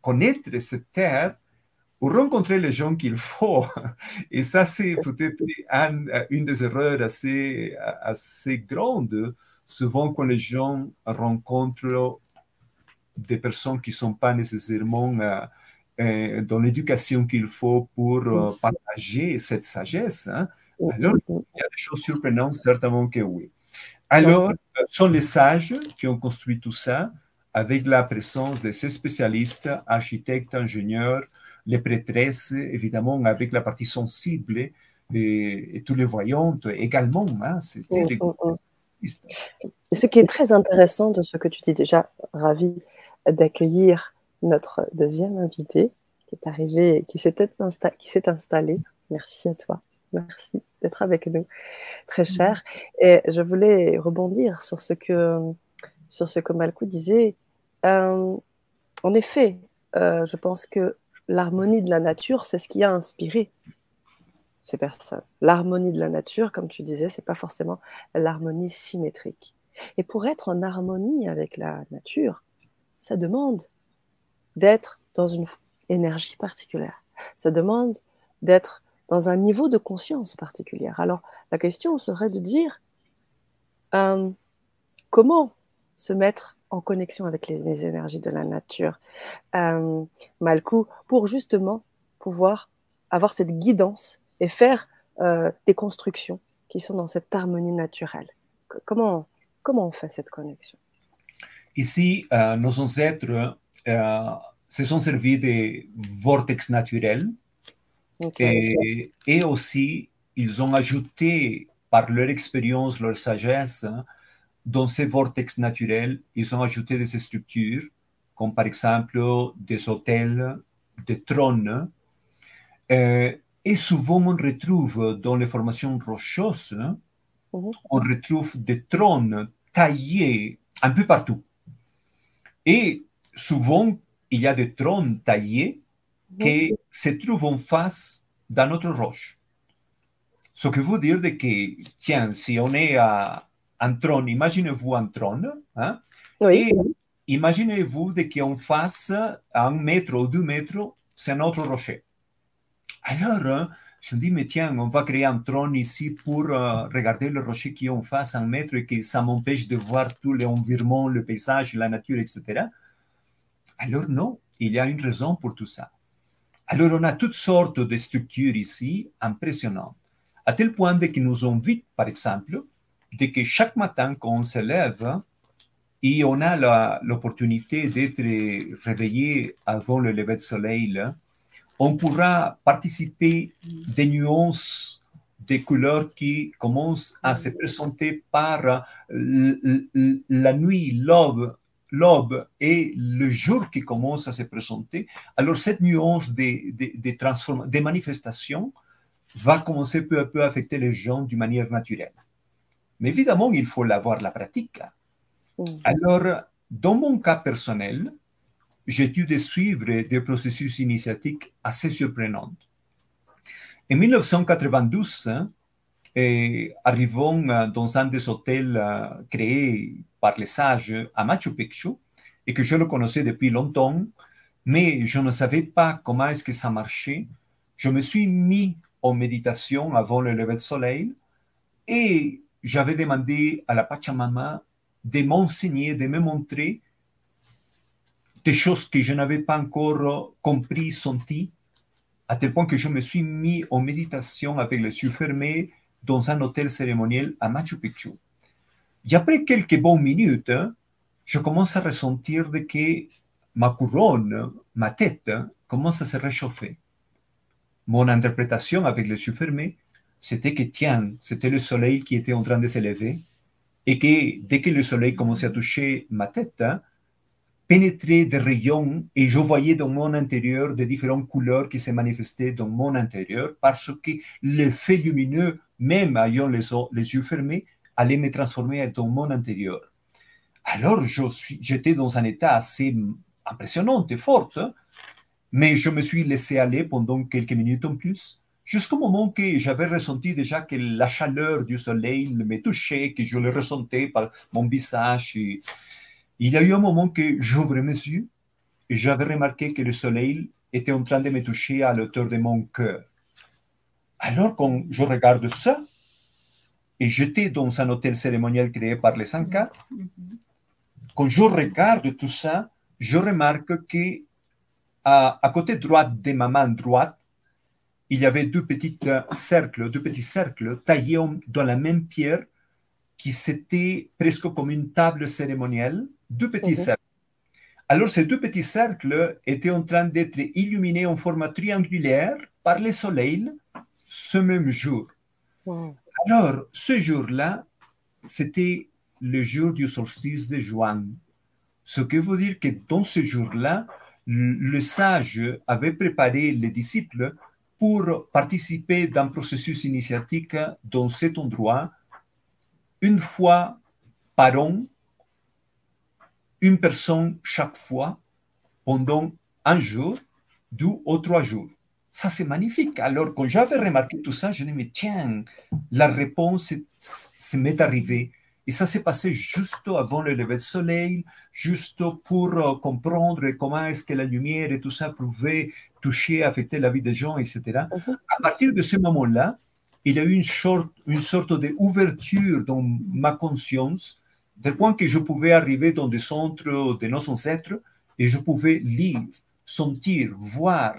connaître cette terre pour rencontrer les gens qu'il faut. Et ça, c'est peut-être une des erreurs assez, assez grandes. Souvent, quand les gens rencontrent des personnes qui ne sont pas nécessairement euh, dans l'éducation qu'il faut pour partager cette sagesse, hein, alors, il y a des choses surprenantes, certainement que oui. Alors, sont les sages qui ont construit tout ça avec la présence de ces spécialistes, architectes, ingénieurs, les prêtresses, évidemment, avec la partie sensible et, tous les voyantes également. Hein, C'était des Ce qui est très intéressant de ce que tu dis déjà, ravi d'accueillir notre deuxième invité qui est arrivé, qui s'est installé. Merci à toi. Merci d'être avec nous, très cher. Et je voulais rebondir sur ce que, sur ce que Malkou disait. Euh, en effet, euh, je pense que l'harmonie de la nature, c'est ce qui a inspiré ces personnes. L'harmonie de la nature, comme tu disais, c'est pas forcément l'harmonie symétrique. Et pour être en harmonie avec la nature, ça demande d'être dans une énergie particulière. Ça demande d'être dans un niveau de conscience particulier. Alors, la question serait de dire euh, comment se mettre en connexion avec les, énergies de la nature, euh, Malkou, pour justement pouvoir avoir cette guidance et faire euh, des constructions qui sont dans cette harmonie naturelle. Comment, comment on fait cette connexion? Ici, euh, nos ancêtres se sont servis des vortex naturels. Et, aussi, ils ont ajouté par leur expérience, leur sagesse, hein, dans ces vortex naturels, ils ont ajouté des structures, comme par exemple des hôtels, des trônes. Euh, et souvent, on retrouve dans les formations rocheuses, hein, mhm. on retrouve des trônes taillés un peu partout. Et souvent, il y a des trônes taillés qui se trouvent en face d'un autre roche. Ce que veut dire que, tiens, si on est à un trône, imaginez-vous un trône, hein, et imaginez-vous qu'en face, à un mètre ou deux mètres, c'est un autre rocher. Alors, hein, je me dis, mais tiens, on va créer un trône ici pour euh, regarder le rocher qui est en face, un mètre, et que ça m'empêche de voir tout l'environnement, le paysage, la nature, etc. Alors non, il y a une raison pour tout ça. Alors, on a toutes sortes de structures ici impressionnantes, à tel point que nous invite, par exemple, de que chaque matin, quand on se lève et on a l'opportunité d'être réveillé avant le lever de soleil, on pourra participer des nuances des couleurs qui commencent à se présenter par la nuit, l'aube, l'aube et le jour qui commence à se présenter, alors cette nuance des, des, des, manifestations va commencer peu à peu à affecter les gens d'une manière naturelle. Mais évidemment, il faut l'avoir la pratique. Mm. Alors, dans mon cas personnel, j'ai dû de suivre des processus initiatiques assez surprenants. En 1992, et arrivons dans un des hôtels euh, créés par les sages à Machu Picchu et que je le connaissais depuis longtemps, mais je ne savais pas comment est-ce que ça marchait. Je me suis mis en méditation avant le lever de soleil et j'avais demandé à la Pachamama de m'enseigner, de me montrer des choses que je n'avais pas encore compris, senti, à tel point que je me suis mis en méditation avec les yeux fermés dans un hôtel cérémoniel à Machu Picchu. Et après quelques bonnes minutes, je commence à ressentir que ma couronne, ma tête, commence à se réchauffer. Mon interprétation avec les yeux fermés, c'était que, tiens, c'était le soleil qui était en train de s'élever et que dès que le soleil commençait à toucher ma tête, pénétrer des rayons et je voyais dans mon intérieur des différentes couleurs qui se manifestaient dans mon intérieur parce que l'effet lumineux, même ayant les, les yeux fermés, allait me transformer dans mon intérieur. Alors, j'étais dans un état assez impressionnant et fort, hein. mais je me suis laissé aller pendant quelques minutes en plus, jusqu'au moment que j'avais ressenti déjà que la chaleur du soleil me touchait, que je le ressentais par mon visage. il y a eu un moment que j'ouvrais mes yeux et j'avais remarqué que le soleil était en train de me toucher à l'auteur de mon cœur. Alors, quand je regarde ça, et j'étais dans un hôtel cérémoniel créé par les Sanka, quand je regarde tout ça, je remarque que à, côté droite de ma main droite, il y avait deux petits euh, cercles, deux petits cercles taillés dans la même pierre qui c'était presque comme une table cérémonielle, deux petits cercles. Alors ces deux petits cercles étaient en train d'être illuminés en format triangulaire par le soleil ce même jour. Alors ce jour-là, c'était le jour du solstice de juin. Ce qui veut dire que dans ce jour-là, le sage avait préparé les disciples pour participer d'un processus initiatique dans cet endroit une fois par an, une personne chaque fois, pendant un jour, deux ou trois jours. Ça, c'est magnifique. Alors, quand j'avais remarqué tout ça, je me dit, tiens, la réponse m'est arrivée. Et ça s'est passé juste avant le lever du soleil, juste pour euh, comprendre comment est-ce que la lumière et tout ça pouvait toucher, affecter la vie des gens, etc. Mhm. À partir de ce moment-là, il y a eu une sorte, une sorte d'ouverture dans ma conscience, de point que je pouvais arriver dans des centres de nos ancêtres et je pouvais lire, sentir, voir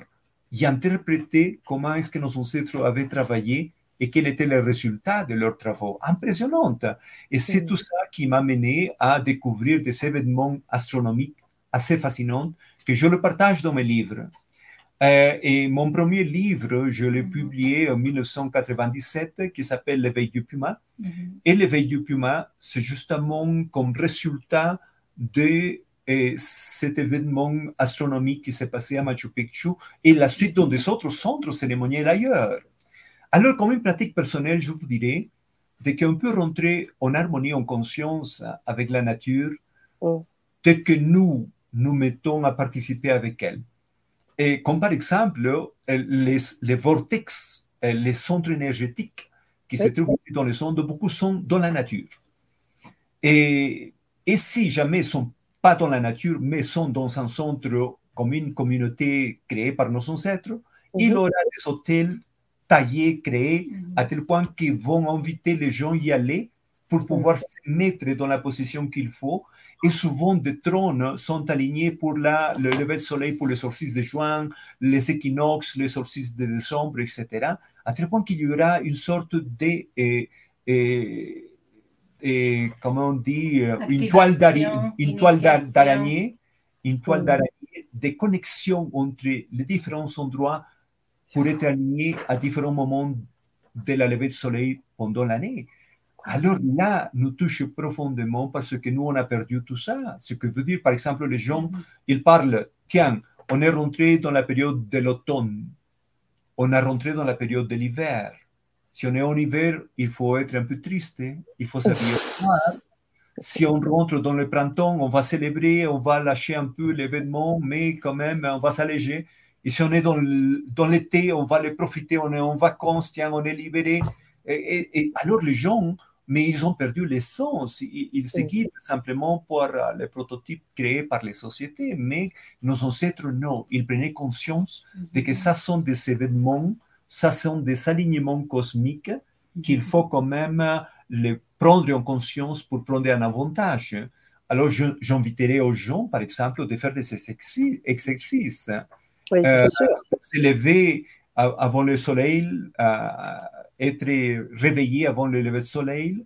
et interpréter comment est-ce que nos ancêtres avaient travaillé et quel était le résultat de leurs travaux. Impressionnante. Et c'est tout ça qui m'a mené à découvrir des événements astronomiques assez fascinants que je le partage dans mes livres. Euh, et mon premier livre, je l'ai publié en 1997, qui s'appelle L'éveil du Puma. Mm-hmm. Et l'éveil du Puma, c'est justement comme résultat de euh, cet événement astronomique qui s'est passé à Machu Picchu et la suite dans des autres centres cérémoniels ailleurs. Alors, comme une pratique personnelle, je vous dirais qu'on peut rentrer en harmonie, en conscience avec la nature oh. dès que nous nous mettons à participer avec elle. Et comme par exemple les, les vortex, les centres énergétiques qui se trouvent dans les ondes, beaucoup sont dans la nature. Et, et si jamais ils ne sont pas dans la nature, mais sont dans un centre comme une communauté créée par nos ancêtres, il y aura des hôtels taillés, créés, à tel point qu'ils vont inviter les gens à y aller pour pouvoir se mettre dans la position qu'il faut. Et souvent, des trônes sont alignés pour la, le lever du soleil pour les solstices de juin, les équinoxes, les solstices de décembre, etc. À tel point qu'il y aura une sorte de, et, et, et, comment on dit, une toile d'araignée, une toile d'araignée, une toile d'araignée, des connexions entre les différents endroits pour être aligné à différents moments de la levée du soleil pendant l'année. Alors là, nous touche profondément parce que nous, on a perdu tout ça. Ce que veut dire, par exemple, les gens, mm-hmm. ils parlent, tiens, on est rentré dans la période de l'automne, on a rentré dans la période de l'hiver. Si on est en hiver, il faut être un peu triste, il faut s'habiller Si on rentre dans le printemps, on va célébrer, on va lâcher un peu l'événement, mais quand même, on va s'alléger. Et si on est dans l'été, on va les profiter, on est en vacances, tiens, on est libéré. Et, alors les gens, mais ils ont perdu l'essence. Ils, ils se guident simplement pour euh, les prototypes créés par les sociétés, mais nos ancêtres, non. Ils prenaient conscience de que ça sont des événements, ça sont des alignements cosmiques qu'il faut quand même euh, les prendre en conscience pour prendre un avantage. Alors, j'inviterai aux gens, par exemple, de faire des exercices oui, euh, se lever avant le soleil, être réveillé avant le lever du soleil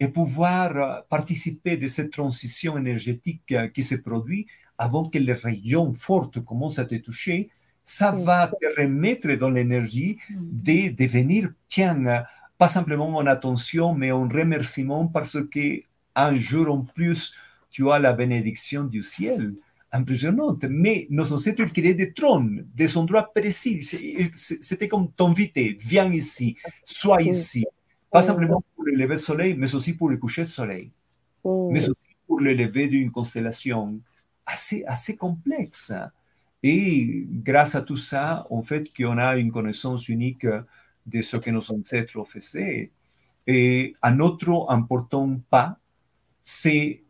et pouvoir euh, participer de cette transition énergétique euh, qui se produit avant que les rayons forts commencent à te toucher, ça va te remettre dans l'énergie mm. de devenir, tiens, pas simplement en attention, mais en remerciement parce que un jour en plus, tu as la bénédiction du ciel. Impressionnante. Mais nos ancêtres créaient des trônes, des endroits précis. C'était comme t'inviter, viens ici, sois ici. Pas simplement pour le lever du soleil, mais aussi pour le coucher du soleil. Mais aussi pour le lever d'une constellation assez, assez complexe. Et grâce à tout ça, en fait, qu'on a une connaissance unique de ce que nos ancêtres faisaient. Et un autre important pas, c'est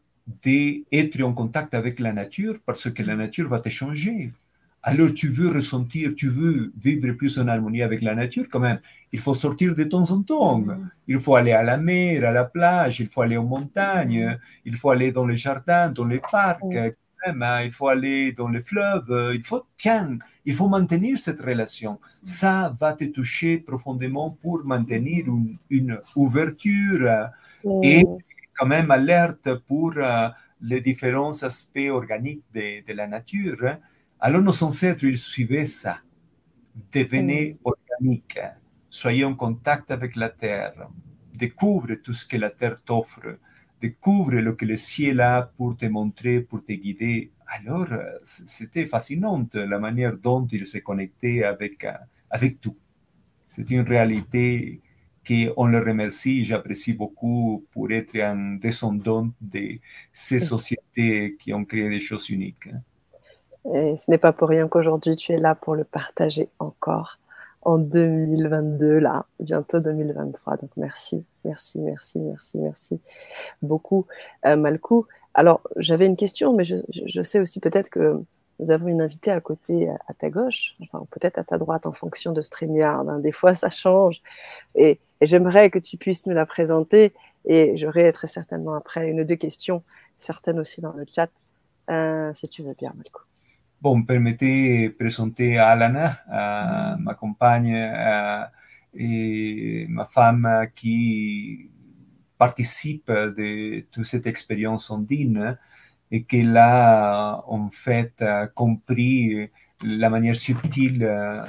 d'être en contact avec la nature parce que la nature va te changer. Alors tu veux ressentir, tu veux vivre plus en harmonie avec la nature, quand même, il faut sortir de temps en temps. Mm-hmm. Il faut aller à la mer, à la plage, il faut aller aux montagnes, il faut aller dans les jardins, dans les parcs, Hein, il faut aller dans les fleuves, il faut, tiens, il faut maintenir cette relation. Ça va te toucher profondément pour maintenir une, ouverture et quand même alerte pour euh, les différents aspects organiques de, la nature. Alors nos ancêtres, ils suivaient ça. Devenez organique, soyez en contact avec la terre, découvre tout ce que la terre t'offre découvre ce que le ciel a pour te montrer, pour te guider. Alors, euh, c'était fascinant la manière dont il se connectait avec, euh, avec tout. C'est une réalité qu'on le remercie. J'apprécie beaucoup pour être un descendant de ces sociétés qui ont créé des choses uniques. Et ce n'est pas pour rien qu'aujourd'hui tu es là pour le partager encore en 2022, là, bientôt 2023. Donc merci, merci, merci, merci, merci beaucoup, euh, Malkou. Alors, j'avais une question, mais je, sais aussi peut-être que nous avons une invitée à côté, à, ta gauche, enfin peut-être à ta droite en fonction de StreamYard. Hein. Des fois, ça change. Et, j'aimerais que tu puisses nous la présenter. Et j'aurai très certainement après une ou deux questions, certaines aussi dans le chat, euh, si tu veux bien, Malkou. Bon, permettez de présenter Alana, ma compagne et ma femme qui participe de toute cette expérience andine et qui a en fait compris la manière subtile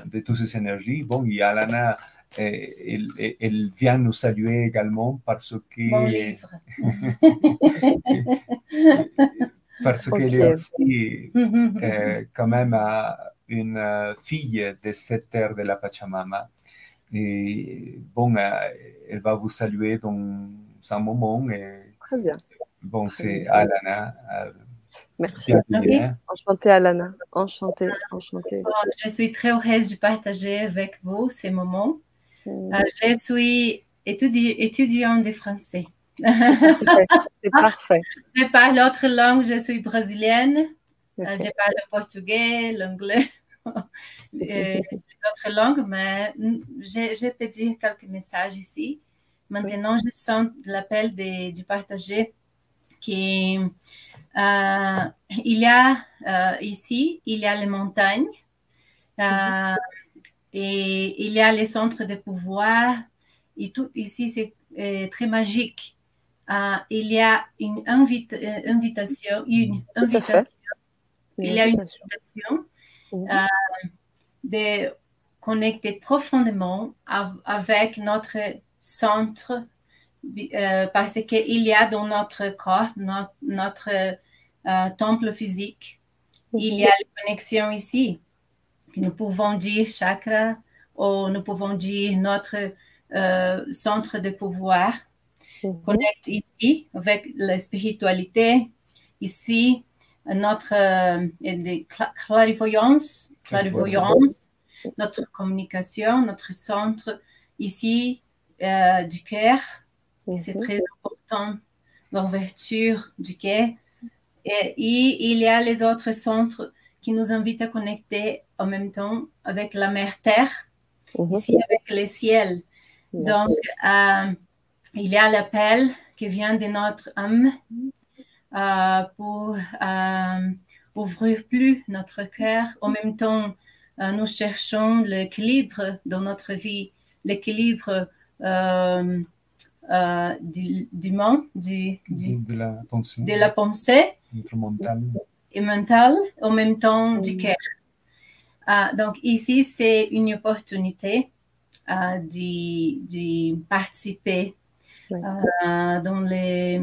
de toutes ces énergies. Bon, et Alana, elle, elle, vient nous saluer également parce que... Bon livre. parce qu'elle est aussi euh, quand même euh, une euh, fille de cette terre de la Pachamama. Et bon, elle va vous saluer dans un moment. Et, Très bien. Bon, c'est Alana. Merci. Hein. Enchantée, Alana. Enchantée, enchantée. Je suis très heureuse de partager avec vous ces moments. Mm. Je suis étudiante de français. C'est parfait. Je parle l'autre langue, je suis brésilienne. Euh, je parle le portugais, l'anglais, les autres langues, mais je, peux dire quelques messages ici. Maintenant, je sens l'appel du partager qui euh, il y a euh, ici, il y a les montagnes mm-hmm. Et il y a les centres de pouvoir. Et tout ici c'est très magique. Euh, il y a une euh, invitation, une invitation, il y a une invitation. euh, de connecter profondément avec notre centre parce qu'il y a dans notre corps, notre, temple physique, il y a la connexion ici. Nous pouvons dire chakra ou nous pouvons dire notre centre de pouvoir Mhm. connecte ici avec la spiritualité, ici notre euh, clairvoyance, clairvoyance notre communication, notre centre ici euh, du cœur. C'est mhm. très important, l'ouverture du cœur. Et, il y a les autres centres qui nous invitent à connecter en même temps avec la mer Terre, ici avec le ciel. Donc, euh, il y a l'appel qui vient de notre âme euh, pour euh, ouvrir plus notre cœur. En même temps, euh, nous cherchons l'équilibre dans notre vie, l'équilibre du, du monde, du, de, la pensée, de la pensée et mentale, en même temps du cœur. donc ici, c'est une opportunité de, de participer euh, dans les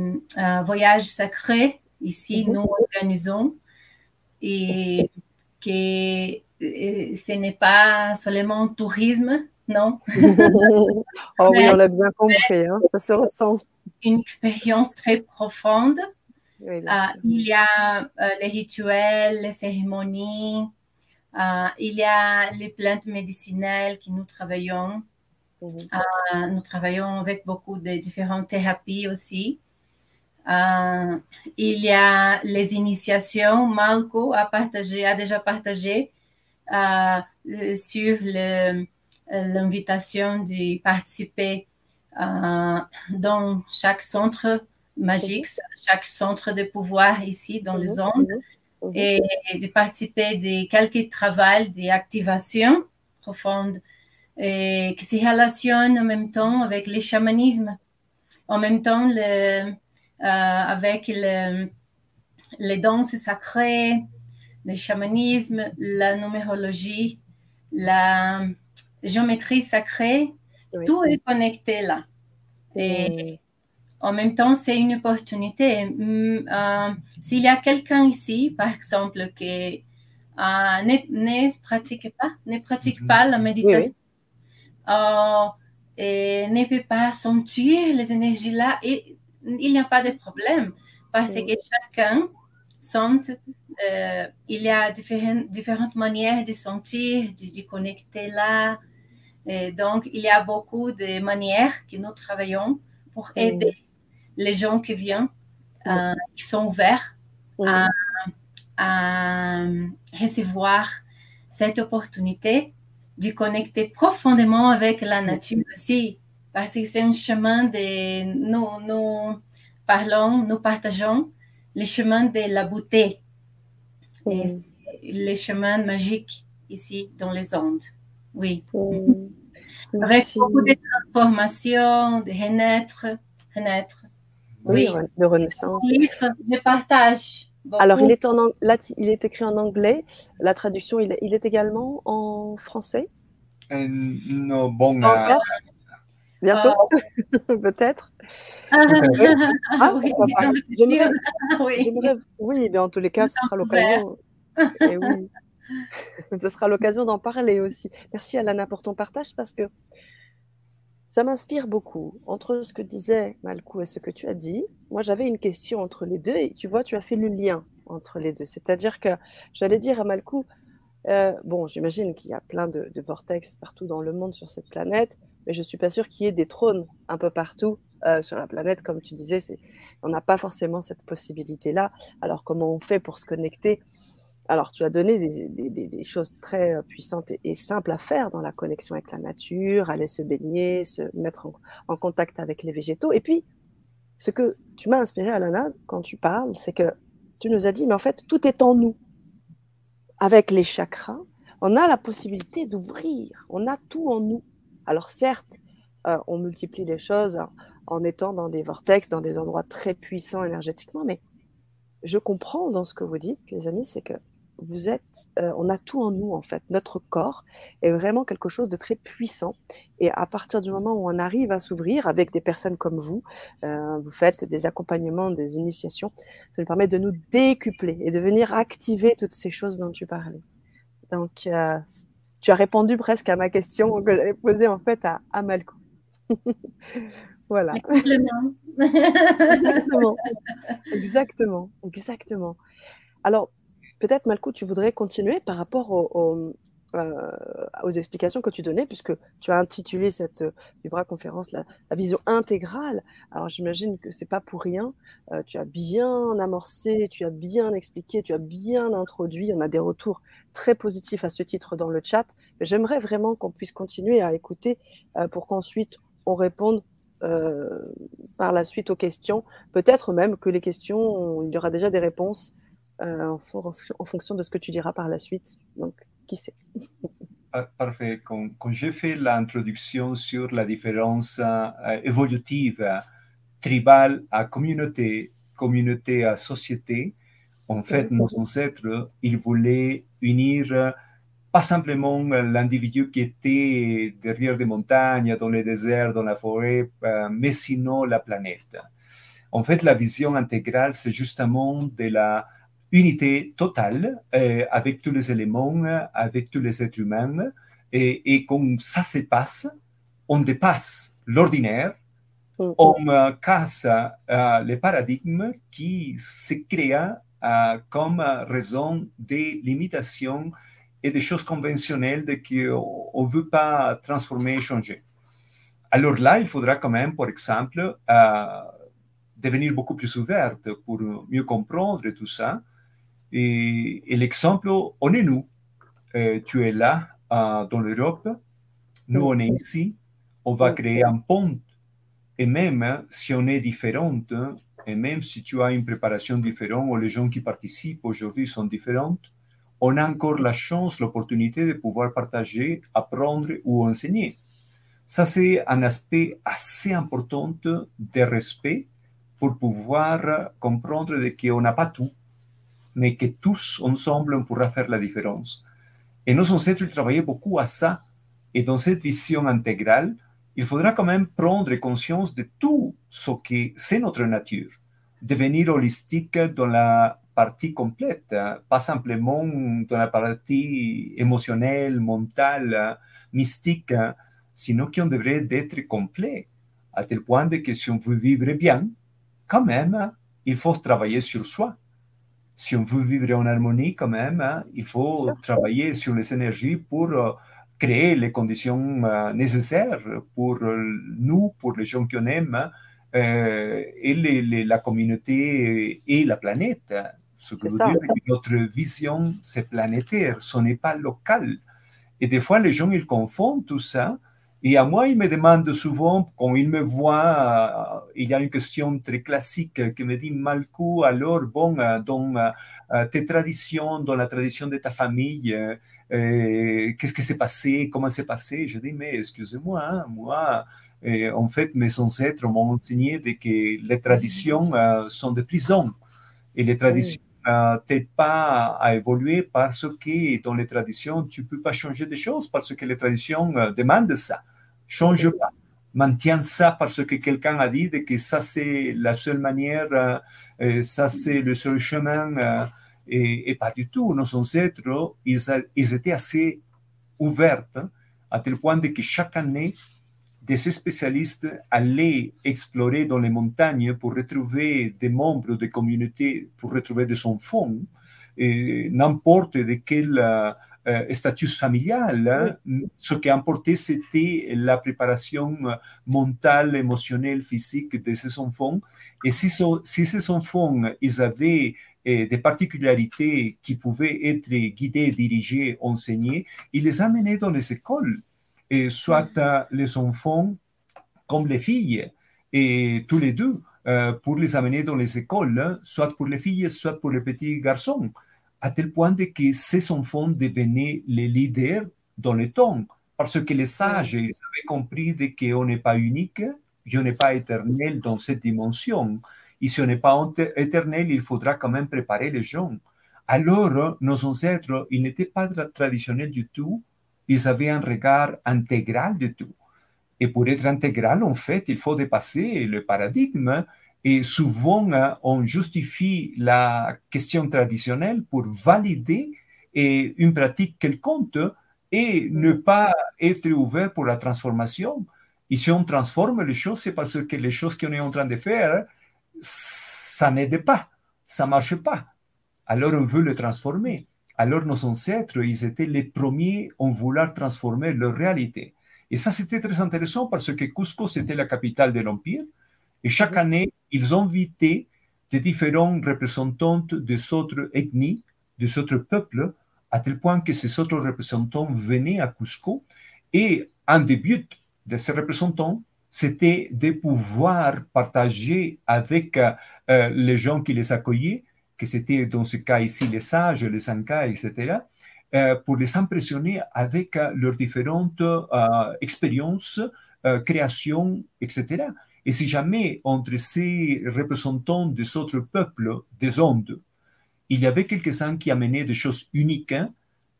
voyages sacrés, ici, mhm. nous organisons et que ce n'est pas seulement tourisme, non? oh oui, on l'a bien compris, hein, ça se ressent. Une expérience très profonde. Il y a les rituels, les cérémonies, il y a les plantes médicinales que nous travaillons. Mhm. nous travaillons avec beaucoup de différentes thérapies aussi. il y a les initiations. Malco a, partagé, a déjà partagé sur l'invitation de participer dans chaque centre magique, chaque centre de pouvoir ici dans les mhm. ondes. Mhm et de participer de quelques travaux d'activation profonde et qui se relationnent en même temps avec le chamanisme, en même temps le, euh, avec le, les danses sacrées, le chamanisme, la numérologie, la géométrie sacrée, tout est connecté là. Et, en même temps, c'est une opportunité. Mm, euh, s'il y a quelqu'un ici, par exemple, qui euh, ne, pratique pas, ne pratique mhm. pas la méditation euh, et ne peut pas sentir les énergies là, et il n'y a pas de problème parce que chacun sent, il y a différentes, différentes manières de sentir, de, de connecter là. Et donc, il y a beaucoup de manières que nous travaillons pour aider les gens qui viennent, euh, qui sont ouverts à, recevoir cette opportunité de connecter profondément avec la nature aussi, parce que c'est un chemin de nous, nous parlons, nous partageons le chemin de la beauté, et le chemin magique ici dans les ondes. Oui. Avec beaucoup de transformations, de renaître, renaître oui, de renaissance. je partage. Alors, il est, en, là, il est écrit en anglais. La traduction, il, est également en français? Euh, Non, bon. Euh, Bientôt, oh. peut-être? Ah, oui, oui, mais en tous les cas, ce sera l'occasion. Eh oui. ce sera l'occasion d'en parler aussi. Merci Alana pour ton partage parce que ça m'inspire beaucoup. Entre ce que disait Malkou et ce que tu as dit, moi j'avais une question entre les deux et tu vois, tu as fait le lien entre les deux. C'est-à-dire que j'allais dire à Malkou, euh, bon, j'imagine qu'il y a plein de, vortex partout dans le monde sur cette planète, mais je ne suis pas sûre qu'il y ait des trônes un peu partout euh, sur la planète. Comme tu disais, on n'a pas forcément cette possibilité-là. Alors comment on fait pour se connecter alors, tu as donné des, choses très euh, puissantes et, simples à faire dans la connexion avec la nature, aller se baigner, se mettre en, contact avec les végétaux. Et puis, ce que tu m'as inspiré, Alana, quand tu parles, c'est que tu nous as dit, mais en fait, tout est en nous. Avec les chakras, on a la possibilité d'ouvrir, on a tout en nous. Alors certes, euh, on multiplie les choses en étant dans des vortex, dans des endroits très puissants énergétiquement, mais je comprends dans ce que vous dites, les amis, c'est que vous êtes, euh, on a tout en nous en fait. Notre corps est vraiment quelque chose de très puissant. Et à partir du moment où on arrive à s'ouvrir avec des personnes comme vous, euh, vous faites des accompagnements, des initiations, ça nous permet de nous décupler et de venir activer toutes ces choses dont tu parlais. Donc, euh, tu as répondu presque à ma question que j'avais posée en fait à, à Malco. voilà. Exactement. Exactement. Exactement. Alors, Peut-être, Malco, tu voudrais continuer par rapport euh, aux explications que tu donnais, puisque tu as intitulé cette Vibra conférence la, vision intégrale. Alors j'imagine que c'est pas pour rien. Euh, tu as bien amorcé, tu as bien expliqué, tu as bien introduit. On a des retours très positifs à ce titre dans le chat. J'aimerais vraiment qu'on puisse continuer à écouter euh, pour qu'ensuite on réponde par la suite aux questions. Peut-être même que les questions, il y aura déjà des réponses euh, en, fonction de ce que tu diras par la suite. Donc, qui sait? Ah, Parfait. Quand, j'ai fait l'introduction sur la différence euh, évolutive euh, tribale à communauté, communauté à société, en fait, nos ancêtres, ils voulaient unir pas simplement l'individu qui était derrière des montagnes, dans les déserts, dans la forêt, mais sinon la planète. En fait, la vision intégrale, c'est justement de la unité totale avec tous les éléments, avec tous les êtres humains. Et, et comme ça se passe, on dépasse l'ordinaire, mm. on casse les paradigmes qui se créent comme raison des limitations et des choses conventionnelles de qu'on ne veut pas transformer et changer. Alors là, il faudra quand même, par exemple, euh, devenir beaucoup plus ouverte pour mieux comprendre tout ça. Et, l'exemple, on est nous. Euh, tu es là, euh, dans l'Europe. Nous, on est ici. On va créer un pont. Et même si on est différente, et même si tu as une préparation différente ou les gens qui participent aujourd'hui sont différents, on a encore la chance, l'opportunité de pouvoir partager, apprendre ou enseigner. Ça, c'est un aspect assez important de respect pour pouvoir comprendre qu'on n'a pas tout, mais que tous ensemble, on pourra faire la différence. Et nos ancêtres travaillaient beaucoup à ça. Et dans cette vision intégrale, il faudra quand même prendre conscience de tout ce que c'est notre nature, devenir holistique dans la partie complète, pas simplement dans la partie émotionnelle, mentale, mystique, sinon qu'on devrait être complet, à tel point que si on veut vivre bien, quand même, il faut travailler sur soi. Si on veut vivre en harmonie, quand même, il faut travailler sur les énergies pour euh, créer les conditions euh, nécessaires pour euh, nous, pour les gens qu'on aime, et la communauté et la planète. Ce que veut dire que notre vision, c'est planétaire, ce n'est pas local. Et des fois, les gens, ils confondent tout ça. Et à moi, ils me demandent souvent, quand ils me voient, il y a une question très classique qui me dit, Malcou, alors, bon, dans tes traditions, dans la tradition de ta famille, euh, qu'est-ce qui s'est passé, comment c'est passé? Je dis, mais excusez-moi, hein, moi, euh, en fait, mes ancêtres m'ont enseigné de que les traditions euh, sont des prisons. Et les traditions t'aident pas à évoluer parce que dans les traditions, tu peux pas changer des choses parce que les traditions demandent ça. Change pas. Maintiens ça parce que quelqu'un a dit que ça c'est la seule manière, ça c'est le seul chemin et, pas du tout. Nos ancêtres, ils, ils, étaient assez ouverts à tel point que chaque année, des spécialistes allaient explorer dans les montagnes pour retrouver des membres de communautés, pour retrouver des enfants, n'importe de quel euh, statut familial. Ce qui importait, c'était la préparation mentale, émotionnelle, physique de ces enfants. Et si, si ces enfants, ils avaient des particularités qui pouvaient être guidées, dirigées, enseignées, il les amenait dans les écoles, et soit les enfants comme les filles, et tous les deux, euh, pour les amener dans les écoles, hein, soit pour les filles, soit pour les petits garçons, à tel point que ces enfants devenaient les leaders dans le temps, parce que les sages ils avaient compris qu'on n'est pas unique, on n'est pas éternel dans cette dimension. Et si on n'est pas éternel, il faudra quand même préparer les gens. Alors, nos ancêtres, ils n'étaient pas traditionnels du tout, ils avaient un regard intégral de tout. Et pour être intégral, en fait, il faut dépasser le paradigme. Et souvent, on justifie la question traditionnelle pour valider une pratique quelconque et ne pas être ouvert pour la transformation. Et si on transforme les choses, c'est parce que les choses qu'on est en train de faire, ça n'aide pas, ça marche pas. Alors on veut le transformer. Alors nos ancêtres, ils étaient les premiers en vouloir transformer leur réalité. Et ça, c'était très intéressant parce que Cusco, c'était la capitale de l'Empire. Et chaque année, ils invitaient des différents représentants des autres ethnies, des autres peuples, à tel point que ces autres représentants venaient à Cusco. Et un des buts de ces représentants, c'était de pouvoir partager avec euh, euh, les gens qui les accueillaient, que c'était dans ce cas ici les sages, les Anka, etc., euh, pour les impressionner avec leurs différentes expériences, créations, etc. Et si jamais entre ces représentants des autres peuples des ondes, il y avait quelques-uns qui amenaient des choses uniques, hein,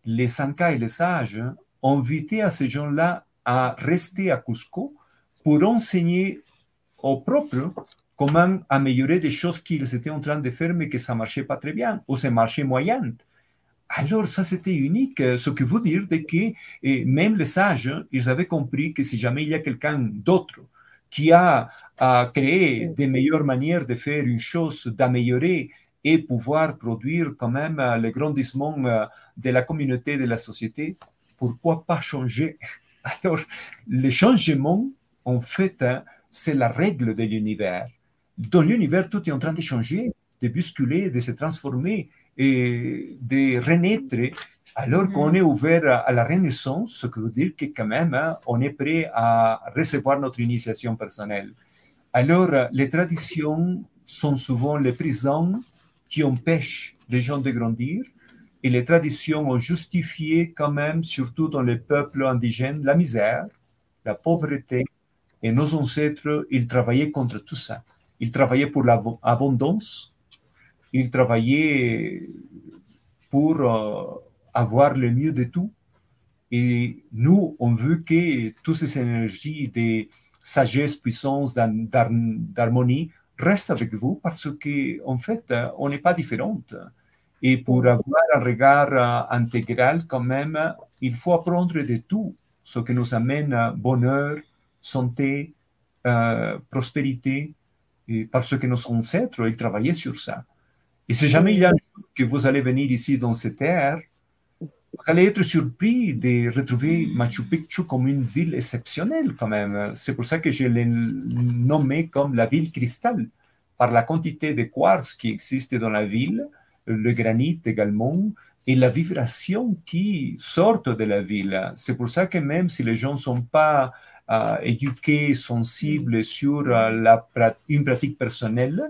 les Sanka et les sages invité à ces gens-là à rester à Cusco pour enseigner aux propres comment améliorer des choses qu'ils étaient en train de faire, mais que ça marchait pas très bien, ou ça marchait moyen. Alors, ça, c'était unique. Ce que veut dire que même les sages, ils avaient compris que si jamais il y a quelqu'un d'autre qui a, a créé des meilleures manières de faire une chose, d'améliorer et pouvoir produire quand même le grandissement de la communauté, de la société, pourquoi pas changer? Alors, le changement, en fait, hein, c'est la règle de l'univers. Dans l'univers, tout est en train de changer, de bousculer, de se transformer et de renaître. Alors qu'on est ouvert à la renaissance, ce qui veut dire que quand même, hein, on est prêt à recevoir notre initiation personnelle. Alors, les traditions sont souvent les prisons qui empêchent les gens de grandir et les traditions ont justifié quand même, surtout dans les peuples indigènes, la misère, la pauvreté. Et nos ancêtres, ils travaillaient contre tout ça. Ils travaillaient pour l'abondance, ils travaillaient pour euh, avoir le mieux de tout. Et nous, on veut que toutes ces énergies de sagesse, puissance, d'harmonie restent avec vous parce qu'en en fait, on n'est pas différentes. Et pour avoir un regard euh, intégral, quand même, il faut apprendre de tout ce qui nous amène bonheur, santé, euh, prospérité, et parce que nos ancêtres, ils travaillaient sur ça. Et si jamais il y a un jour que vous allez venir ici dans cette terre, vous allez être surpris de retrouver Machu Picchu comme une ville exceptionnelle quand même. C'est pour ça que je l'ai nommé comme la ville cristal, par la quantité de quartz qui existe dans la ville, le granit également, et la vibration qui sort de la ville. C'est pour ça que même si les gens ne sont pas euh, éduqués, sensibles sur euh, la, une pratique personnelle,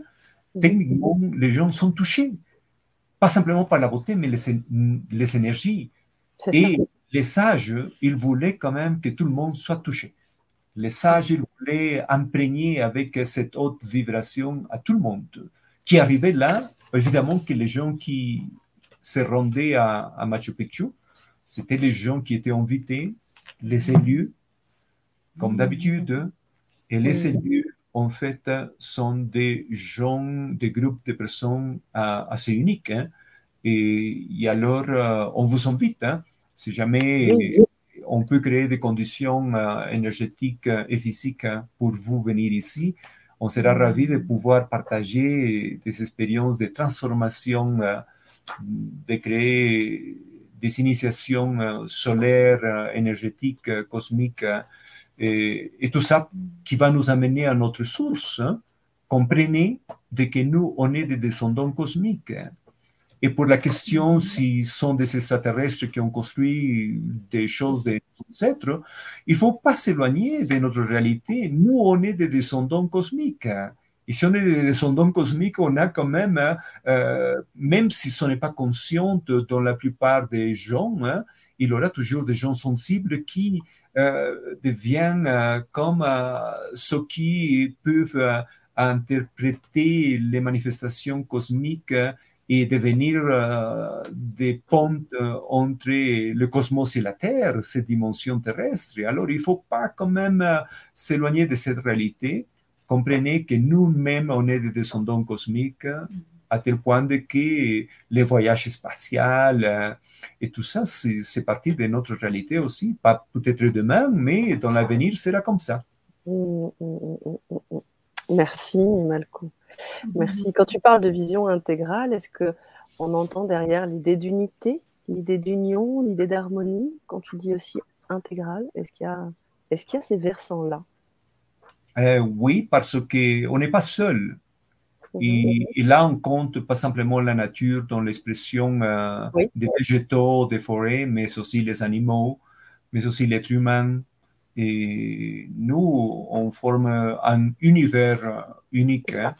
techniquement, les gens sont touchés. Pas simplement par la beauté, mais les, les énergies. Et les sages, ils voulaient quand même que tout le monde soit touché. Les sages, ils voulaient imprégner avec cette haute vibration à tout le monde. Qui arrivait là, évidemment que les gens qui se rendaient à, Machu Picchu, c'était les gens qui étaient invités, les élus, comme mm. d'habitude, et les élus, en fait, sont des gens, des groupes de personnes euh, assez uniques. Hein. Et, alors, euh, on vous invite, hein, si jamais on peut créer des conditions euh, énergétiques et physiques pour vous venir ici, on sera ravi de pouvoir partager des expériences de transformation, de créer des initiations solaires, énergétiques, cosmiques, et, tout ça qui va nous amener à notre source. Hein. Comprenez de que nous, on est des descendants cosmiques. Hein. Et pour la question si sont des extraterrestres qui ont construit des choses des ancêtres, il ne faut pas s'éloigner de notre réalité. Nous, on est des descendants cosmiques. Hein. Et si on est des descendants cosmiques, on a quand même, euh, même si ce n'est pas conscient dans la plupart des gens, il y aura toujours des gens sensibles qui euh, deviennent euh, comme ceux qui peuvent interpréter les manifestations cosmiques et devenir des pontes entre le cosmos et la Terre, cette dimension terrestre. Alors, il ne faut pas quand même s'éloigner de cette réalité. Comprenez que nous-mêmes, on est des descendants cosmiques à tel point de que les voyages spatiaux euh, et tout ça, c'est partie de notre réalité aussi. Pas peut-être demain, mais dans l'avenir, sera comme ça. Mmh, mmh, mmh, Merci, Malco. Merci. Quand tu parles de vision intégrale, est-ce que on entend derrière l'idée d'unité, l'idée d'union, l'idée d'harmonie? Quand tu dis aussi intégrale, est-ce qu'il y a, est-ce qu'il y a ces versants-là? Euh, Oui, parce qu'on n'est pas seul. Et, là, on compte pas simplement la nature dans l'expression euh, des végétaux, des forêts, mais aussi les animaux, mais aussi l'être humain. Et nous, on forme un univers unique. Hein.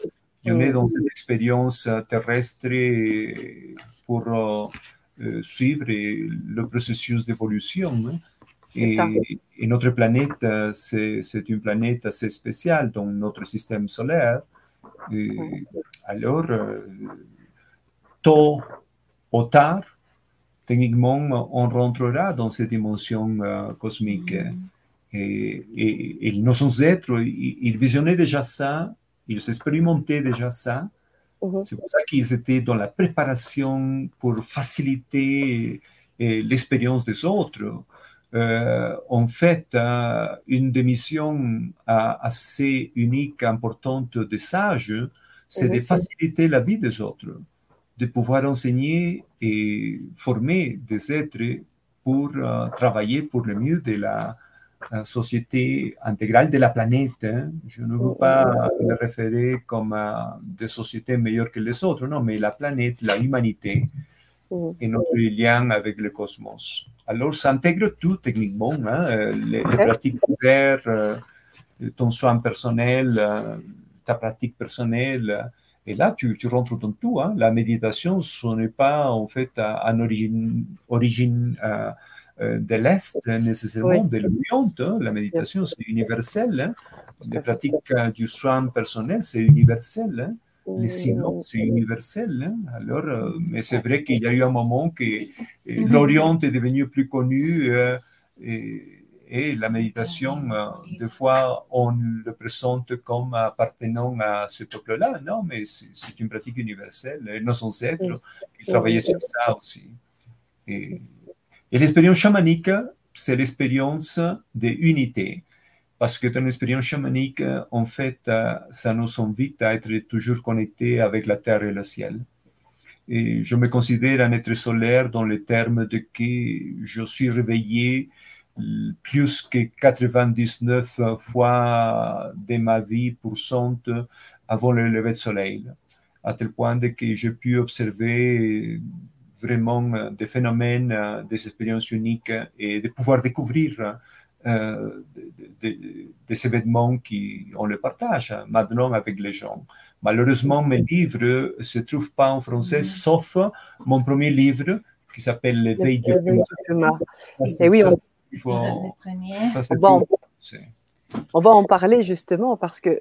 On est dans une expérience terrestre pour euh, suivre le processus d'évolution. Hein. Et, et, notre planète, c'est une planète assez spéciale dans notre système solaire. Et alors, euh, tôt ou tard, techniquement, on rentrera dans cette dimension euh, cosmique. Mm. Et, et, nos ancêtres, ils visionnaient déjà ça ils expérimentaient déjà ça. Mhm. C'est pour ça qu'ils étaient dans la préparation pour faciliter euh, l'expérience des autres. Euh, en fait, euh, une des missions assez uniques, importantes des sages, c'est de faciliter la vie des autres, de pouvoir enseigner et former des êtres pour travailler pour le mieux de la, société intégrale de la planète. Hein. Je ne veux pas me référer comme à des sociétés meilleures que les autres, non, mais la planète, la humanité et notre lien avec le cosmos. Alors, ça intègre tout techniquement, hein, les, pratiques ouvertes, ton soin personnel, ta pratique personnelle. Et là, tu, tu rentres dans tout. Hein. La méditation, ce n'est pas en fait en origine, origine euh, de l'Est nécessairement, de l'Orient. Hein. La méditation, c'est universel. Hein. Les pratiques euh, du soin personnel, c'est universel. Hein. Les silences, c'est universel. Alors, euh, mais c'est vrai qu'il y a eu un moment que mm-hmm. l'Orient est devenu plus connu et, et, la méditation, des fois, on le présente comme appartenant à ce peuple-là. Non, mais c'est une pratique universelle. Et nos ancêtres, ils travaillaient sur ça aussi. Et, et l'expérience chamanique, c'est l'expérience de. Parce que dans l'expérience chamanique, en fait, ça nous invite à être toujours connectés avec la terre et le ciel. Et je me considère un être solaire dans le terme de que je suis réveillé plus que 99 fois de ma vie pour cent avant le lever du soleil, à tel point que j'ai pu observer vraiment euh, des phénomènes, euh, des expériences uniques et de pouvoir découvrir euh, des événements qui on le partage maintenant avec les gens. Malheureusement, mes livres ne se trouvent pas en français, mm-hmm. sauf mon premier livre qui s'appelle L'éveil du puma. Et oui, on... on va en parler justement parce que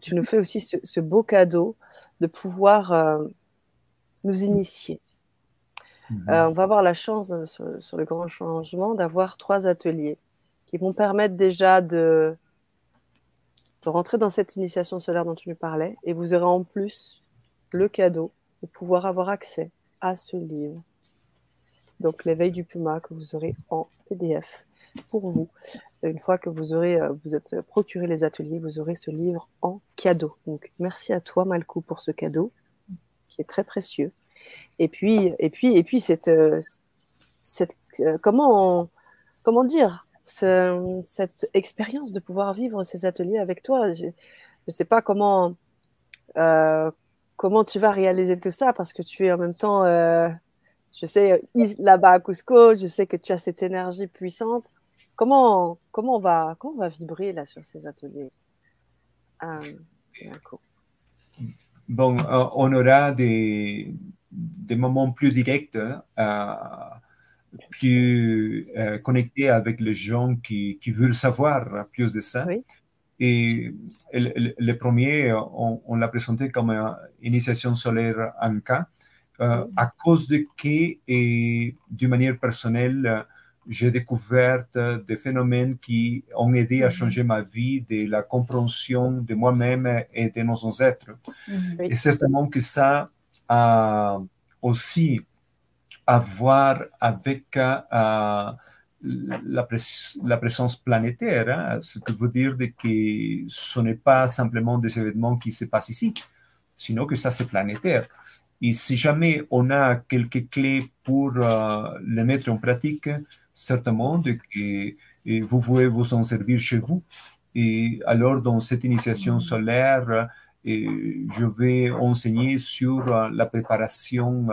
tu nous fais aussi ce, beau cadeau de pouvoir nous initier Mhm. Euh, on va avoir la chance sur, le grand changement d'avoir trois ateliers qui vont permettre déjà de, de, rentrer dans cette initiation solaire dont tu nous parlais. Et vous aurez en plus le cadeau de pouvoir avoir accès à ce livre. Donc l'éveil du Puma que vous aurez en PDF pour vous. Une fois que vous aurez euh, vous êtes procuré les ateliers, vous aurez ce livre en cadeau. Donc merci à toi Malcou pour ce cadeau qui est très précieux. Et puis, et puis, et puis cette, euh, cette euh, comment, comment dire, cette expérience de pouvoir vivre ces ateliers avec toi. Je ne sais pas comment, euh, comment tu vas réaliser tout ça parce que tu es en même temps, je sais, là-bas à Cusco, je sais que tu as cette énergie puissante. Comment, comment, on, va, comment on va vibrer là sur ces ateliers? Bon, on aura des, des moments plus directs, euh, plus euh, connectés avec les gens qui, qui, veulent savoir plus de ça. Et le, premier, on, l'a présenté comme une initiation solaire en cas, euh, à cause de que, et d'une manière personnelle, j'ai découvert des phénomènes qui ont aidé à changer ma vie, de la compréhension de moi-même et de nos ancêtres. Et certainement que ça a aussi à voir avec euh, la, la, présence planétaire, hein, ce qui veut dire que ce n'est pas simplement des événements qui se passent ici, sinon que ça c'est planétaire. Et si jamais on a quelques clés pour euh, les mettre en pratique, certainement que vous pouvez vous en servir chez vous. Et alors, dans cette initiation solaire, je vais enseigner sur euh, la préparation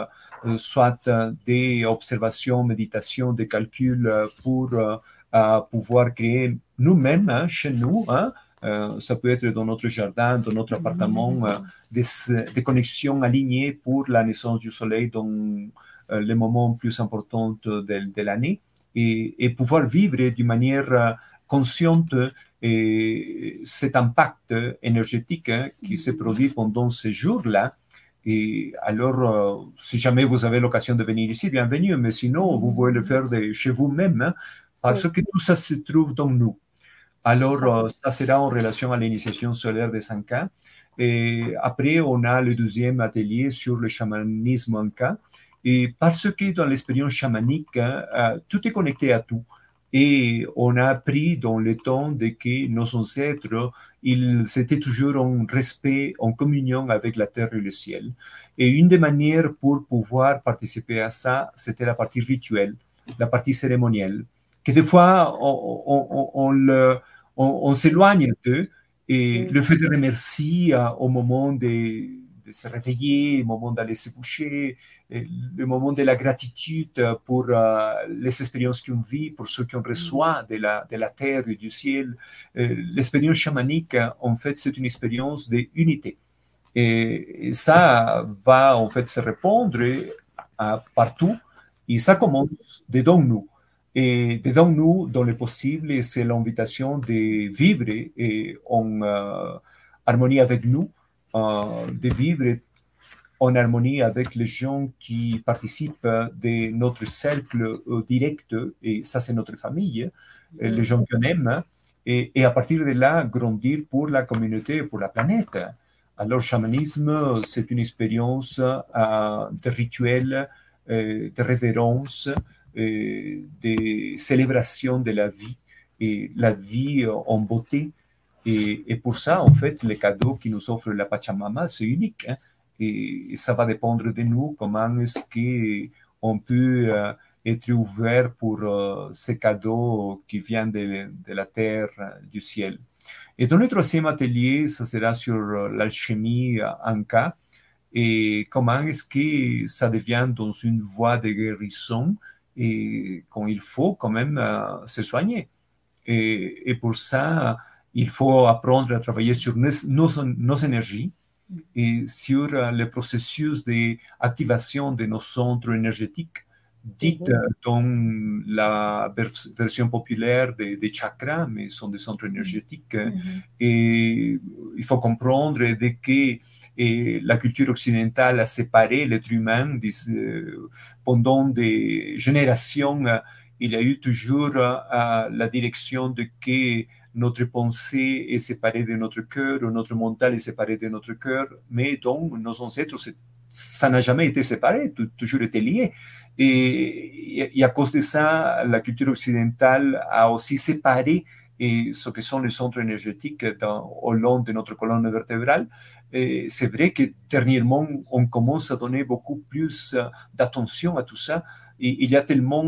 euh, soit euh, des observations, méditations, des calculs pour pouvoir créer nous-mêmes hein, chez nous. Hein, ça peut être dans notre jardin, dans notre appartement, des, des, connexions alignées pour la naissance du soleil dans les moments plus importants de, de l'année et, et, pouvoir vivre d'une manière consciente et cet impact énergétique hein, qui se produit pendant ces jours-là. Et alors, euh, si jamais vous avez l'occasion de venir ici, bienvenue, mais sinon, vous pouvez le faire de chez vous-même, hein, parce que tout ça se trouve dans nous. Alors, ça sera en relation à l'initiation solaire des Anka. Et après, on a le deuxième atelier sur le chamanisme Anka. Et parce que dans l'expérience chamanique, tout est connecté à tout. Et on a appris dans le temps de que nos ancêtres, ils étaient toujours en respect, en communion avec la terre et le ciel. Et une des manières pour pouvoir participer à ça, c'était la partie rituelle, la partie cérémonielle, que des fois, on, on, on, s'éloigne d'eux. Et le fait de remercier euh, au moment de de se réveiller, le moment d'aller se coucher, le moment de la gratitude pour euh, les expériences qu'on vit, pour ceux qu'on reçoit de la, de la terre et du ciel. Euh, l'expérience chamanique, en fait, c'est une expérience d'unité. Et, ça va, en fait, se répondre à, partout. Et ça commence dedans nous. Et dedans nous, dans le possible, c'est l'invitation de vivre et en euh, harmonie avec nous euh, de vivre en harmonie avec les gens qui participent de notre cercle euh, direct, et ça c'est notre famille, les gens qu'on aime, et, et, à partir de là, grandir pour la communauté, pour la planète. Alors, le chamanisme, c'est une expérience euh, de rituel, de révérence, de célébration de la vie, et la vie en beauté, et, pour ça, en fait, les cadeaux qui nous offre la Pachamama, c'est unique. Hein. Et, ça va dépendre de nous, comment est-ce qu'on peut euh, être ouvert pour euh, ces cadeaux qui viennent de, la terre, du ciel. Et dans le troisième atelier, ça sera sur euh, l'alchimie Anka et comment est-ce que ça devient dans une voie de guérison et quand il faut quand même se soigner. Et pour ça, il faut apprendre à travailler sur nos, énergies et sur euh, le processus d'activation de nos centres énergétiques, dites mhm. dans la version populaire des, chakras, mais sont des centres énergétiques. Mhm. Et il faut comprendre de que la culture occidentale a séparé l'être humain euh, pendant des générations. Il y a eu toujours euh, la direction de que notre pensée est séparée de notre cœur, notre mental est séparé de notre cœur, mais donc nos ancêtres, ça n'a jamais été séparé, toujours été lié. Et, à cause de ça, la culture occidentale a aussi séparé ce que sont les centres énergétiques dans, au long de notre colonne vertébrale. C'est vrai que dernièrement, on commence à donner beaucoup plus d'attention à tout ça. Il y a tellement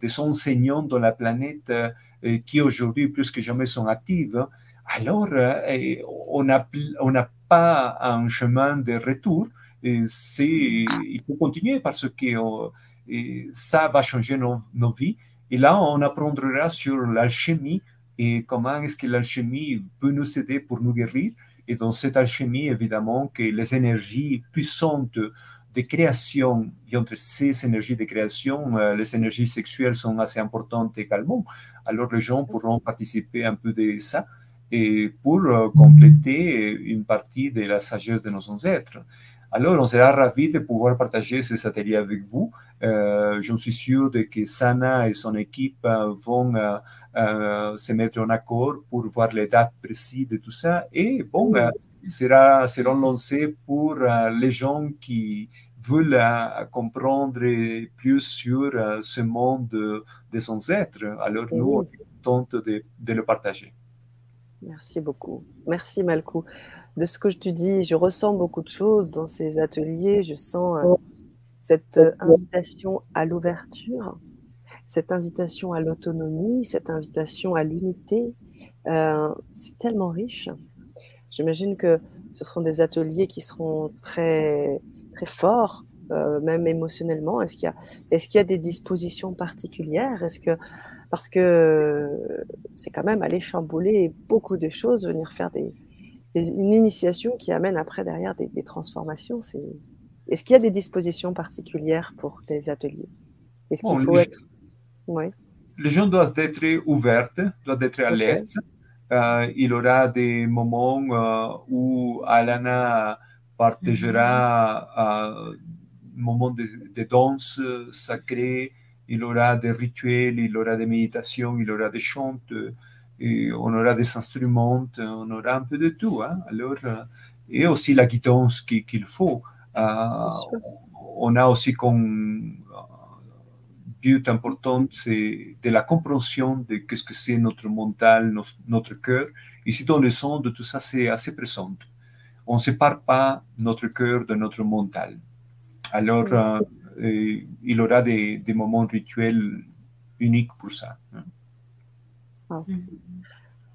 des enseignants dans la planète euh, qui aujourd'hui plus que jamais sont actives, alors euh, on n'a pas un chemin de retour. il faut continuer parce que euh, ça va changer nos, vies. Et là, on apprendra sur l'alchimie et comment est-ce que l'alchimie peut nous aider pour nous guérir. Et dans cette alchimie, évidemment, que les énergies puissantes de création, et entre ces énergies de création, euh, les énergies sexuelles sont assez importantes également. Alors les gens pourront participer un peu de ça et pour euh, compléter une partie de la sagesse de nos ancêtres. Alors, on sera ravis de pouvoir partager ces ateliers avec vous. Euh, je suis sûr que Sana et son équipe vont se mettre en accord pour voir les dates précises de tout ça. Et bon, sera, seront lancés pour les gens qui veulent comprendre plus sur ce monde des ancêtres. Alors, nous, on tente de, de le partager. Merci beaucoup. Merci Malkou. De ce que je te dis, je ressens beaucoup de choses dans ces ateliers. Je sens cette invitation à l'ouverture, cette invitation à l'autonomie, cette invitation à l'unité. Euh, c'est tellement riche. J'imagine que ce seront des ateliers qui seront très, très forts, euh, même émotionnellement. Est-ce qu'il y, a, est qu'il y a des dispositions particulières? Est-ce que parce que c'est quand même aller chambouler beaucoup de choses, venir faire des, une initiation qui amène après derrière des, des transformations. C'est... Est-ce qu'il y a des dispositions particulières pour les ateliers? Est-ce qu'il faut être... Oui. Les gens doivent être ouverts, doivent être à l'aise. Euh, il y aura des moments euh, où Alana partagera un moment de, de danse sacrée, il y aura des rituels, il y aura des méditations, il y aura des chants. et on aura des instruments, on aura un peu de tout. Hein. Alors, et aussi la guidance qu'il faut. on a aussi comme but important, c'est de la compréhension de qu'est-ce que c'est notre mental, notre, cœur. Ici, dans le son de tout ça, c'est assez présent. On ne sépare pas notre cœur de notre mental. Alors, euh, il aura des, des, moments rituels uniques pour ça. Hein.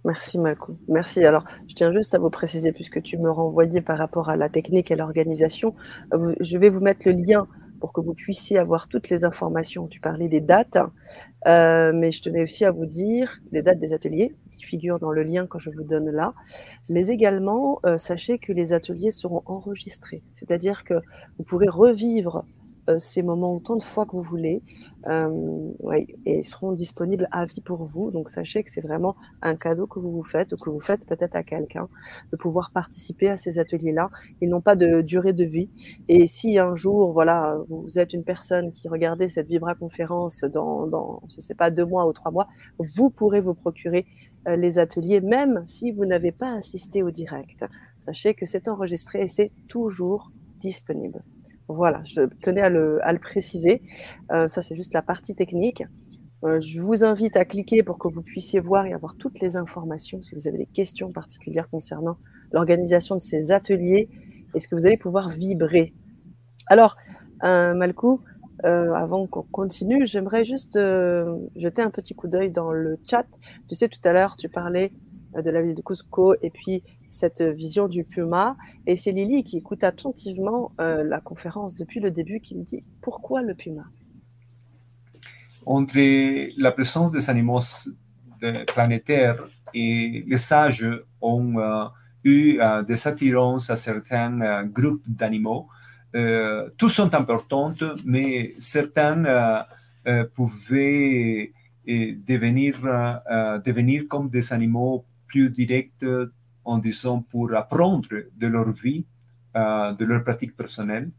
Merci Malcolm. Merci. Alors, je tiens juste à vous préciser, puisque tu me renvoyais par rapport à la technique et l'organisation, euh, je vais vous mettre le lien pour que vous puissiez avoir toutes les informations. Tu parlais des dates, euh, mais je tenais aussi à vous dire les dates des ateliers qui figurent dans le lien que je vous donne là. Mais également, euh, sachez que les ateliers seront enregistrés, c'est-à-dire que vous pourrez revivre ces moments autant de fois que vous voulez. Euh, et ils seront disponibles à vie pour vous. Donc sachez que c'est vraiment un cadeau que vous vous faites ou que vous faites peut-être à quelqu'un de pouvoir participer à ces ateliers-là. Ils n'ont pas de durée de vie. Et si un jour, voilà, vous êtes une personne qui regardait cette Vibra conférence dans, dans je sais pas, deux mois ou trois mois, vous pourrez vous procurer euh, les ateliers, même si vous n'avez pas assisté au direct. Sachez que c'est enregistré et c'est toujours disponible. Voilà, je tenais à le, préciser. Euh, ça, c'est juste la partie technique. Euh, je vous invite à cliquer pour que vous puissiez voir et avoir toutes les informations si vous avez des questions particulières concernant l'organisation de ces ateliers et ce que vous allez pouvoir vibrer. Alors, euh, Malkou, avant qu'on continue, j'aimerais juste jeter un petit coup d'œil dans le chat. Tu sais, tout à l'heure, tu parlais de la ville de Cusco et puis cette vision du puma. Et c'est Lily qui écoute attentivement euh, la conférence depuis le début qui me dit pourquoi le puma? Entre la présence des animaux planétaires et les sages ont euh, eu euh, des attirances à certains groupes d'animaux. tous sont importants, mais certains pouvaient devenir, devenir comme des animaux plus directs en disant pour apprendre de leur vie, euh, de leur pratique personnelle.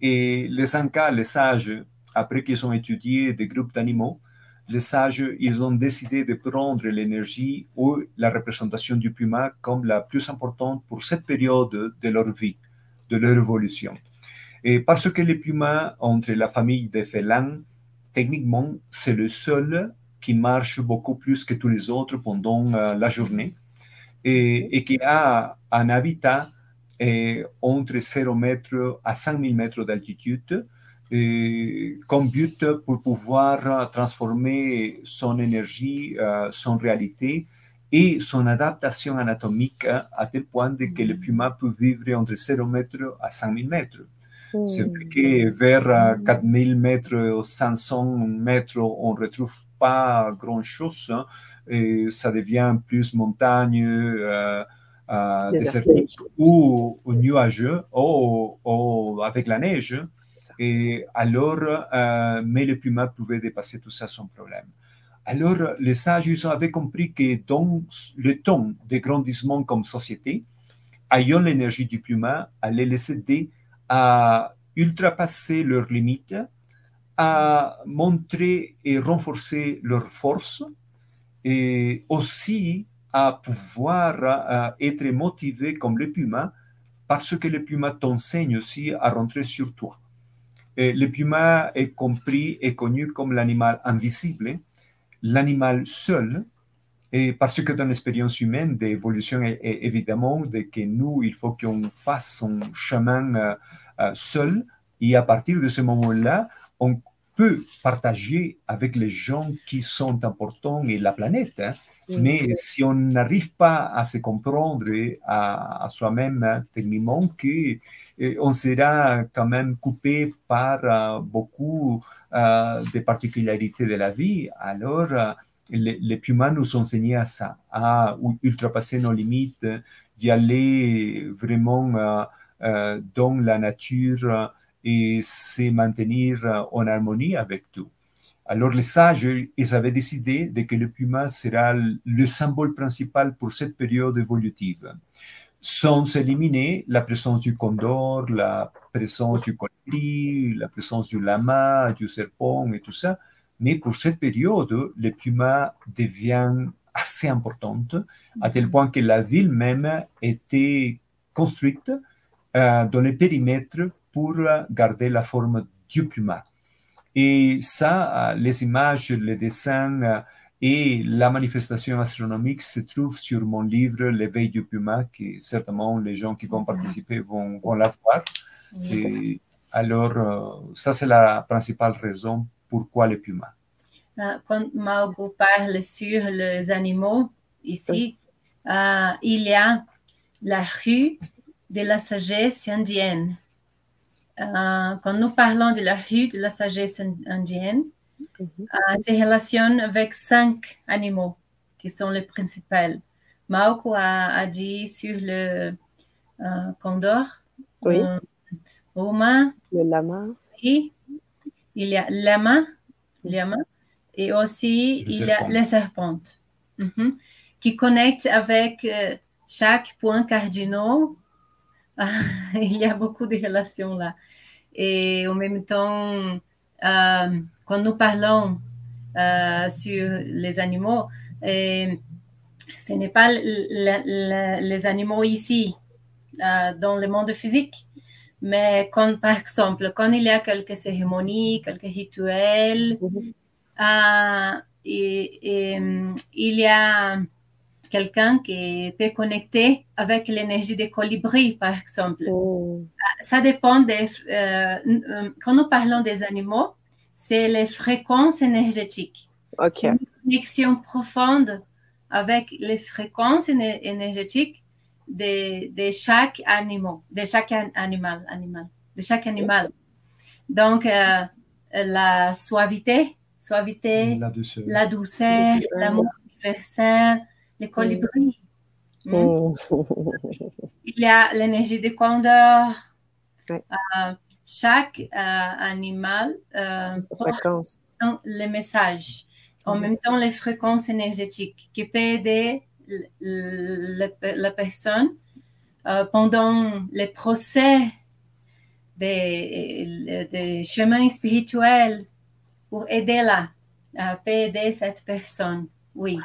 Et les Anka, les sages, après qu'ils ont étudié des groupes d'animaux, les sages, ils ont décidé de prendre l'énergie ou la représentation du puma comme la plus importante pour cette période de leur vie, de leur évolution. Et parce que les pumas, entre la famille des félins, techniquement, c'est le seul qui marche beaucoup plus que tous les autres pendant euh, la journée et, qui a un habitat entre 0 mètres à 5000 mètres d'altitude, comme but pour pouvoir transformer son énergie, euh, son réalité et son adaptation anatomique à tel point que le puma peut vivre entre 0 mètres à 5000 mètres. C'est vrai que vers 4000 mètres ou 500 mètres, on ne retrouve pas grand-chose. Et ça devient plus montagne, euh, euh désertique ou, nuageux ou, avec la neige. Et alors, mais le puma pouvait dépasser tout ça sans problème. Alors, les sages avaient compris que dans le temps de grandissement comme société, ayant l'énergie du puma allait les aider à ultrapasser leurs limites, à montrer et renforcer leur force et aussi à pouvoir être motivé comme le puma parce que le puma t'enseigne aussi à rentrer sur toi. Et le puma est compris et connu comme l'animal invisible, l'animal seul, et parce que dans l'expérience humaine d'évolution, évidemment, de que nous, il faut qu'on fasse son chemin euh, euh, seul, et à partir de ce moment-là, on peut partager avec les gens qui sont importants et la planète. Hein. Mais si on n'arrive pas à se comprendre à, soi-même hein, techniquement, que, eh, on sera quand même coupé par euh, beaucoup euh, de particularités de la vie. Alors, euh, les, les, pumas nous enseignaient à ça, à ultrapasser nos limites, d'y aller vraiment dans la nature et se maintenir euh, en harmonie avec tout. Alors les sages, ils avaient décidé de que le puma sera le symbole principal pour cette période évolutive, sans éliminer la présence du condor, la présence du colibri, la présence du lama, du serpent et tout ça. Mais pour cette période, le puma devient assez importante, à tel point que la ville même était construite dans le périmètre pour garder la forme du plumard. Et ça, les images, les dessins et la manifestation astronomique se trouvent sur mon livre L'éveil du puma, que certainement les gens qui vont participer vont, vont la voir. Et alors, euh, ça, c'est la principale raison pourquoi les pumas. Ah, quand Margot parle sur les animaux, ici, euh, il y a la rue de la sagesse indienne. Euh, quand nous parlons de la rue de la sagesse indienne, mm se relationne avec cinq animaux qui sont les principaux. Marco a, dit sur le condor, oui. le lama, et il y a lama, lama. Et aussi il y a les serpentes. Mhm, qui connectent avec chaque point cardinal. Il y a beaucoup de relations là. Et en même temps, euh, quand nous parlons euh, sur les animaux, ce n'est pas les animaux ici, euh, dans le monde physique, mais quand, par exemple, quand il y a quelques cérémonies, quelques rituels, et, il y a quelqu'un qui peut connecter avec l'énergie des colibris, par exemple. Oh. Ça dépend des... Euh, euh, quand nous parlons des animaux, c'est les fréquences énergétiques. C'est une connexion profonde avec les fréquences énergétiques de, de chaque animal, de chaque animal, animal, de chaque animal. Donc, euh, la suavité, suavité, la douceur, la douceur, l'amour universel, les colibris. Mm. Oh. Il y a l'énergie des condors. Euh, chaque euh, animal euh, porte les messages. En même temps, les fréquences énergétiques qui peuvent aider la personne pendant les procès des, des chemins spirituels pour aider la, peut aider cette personne. Oui.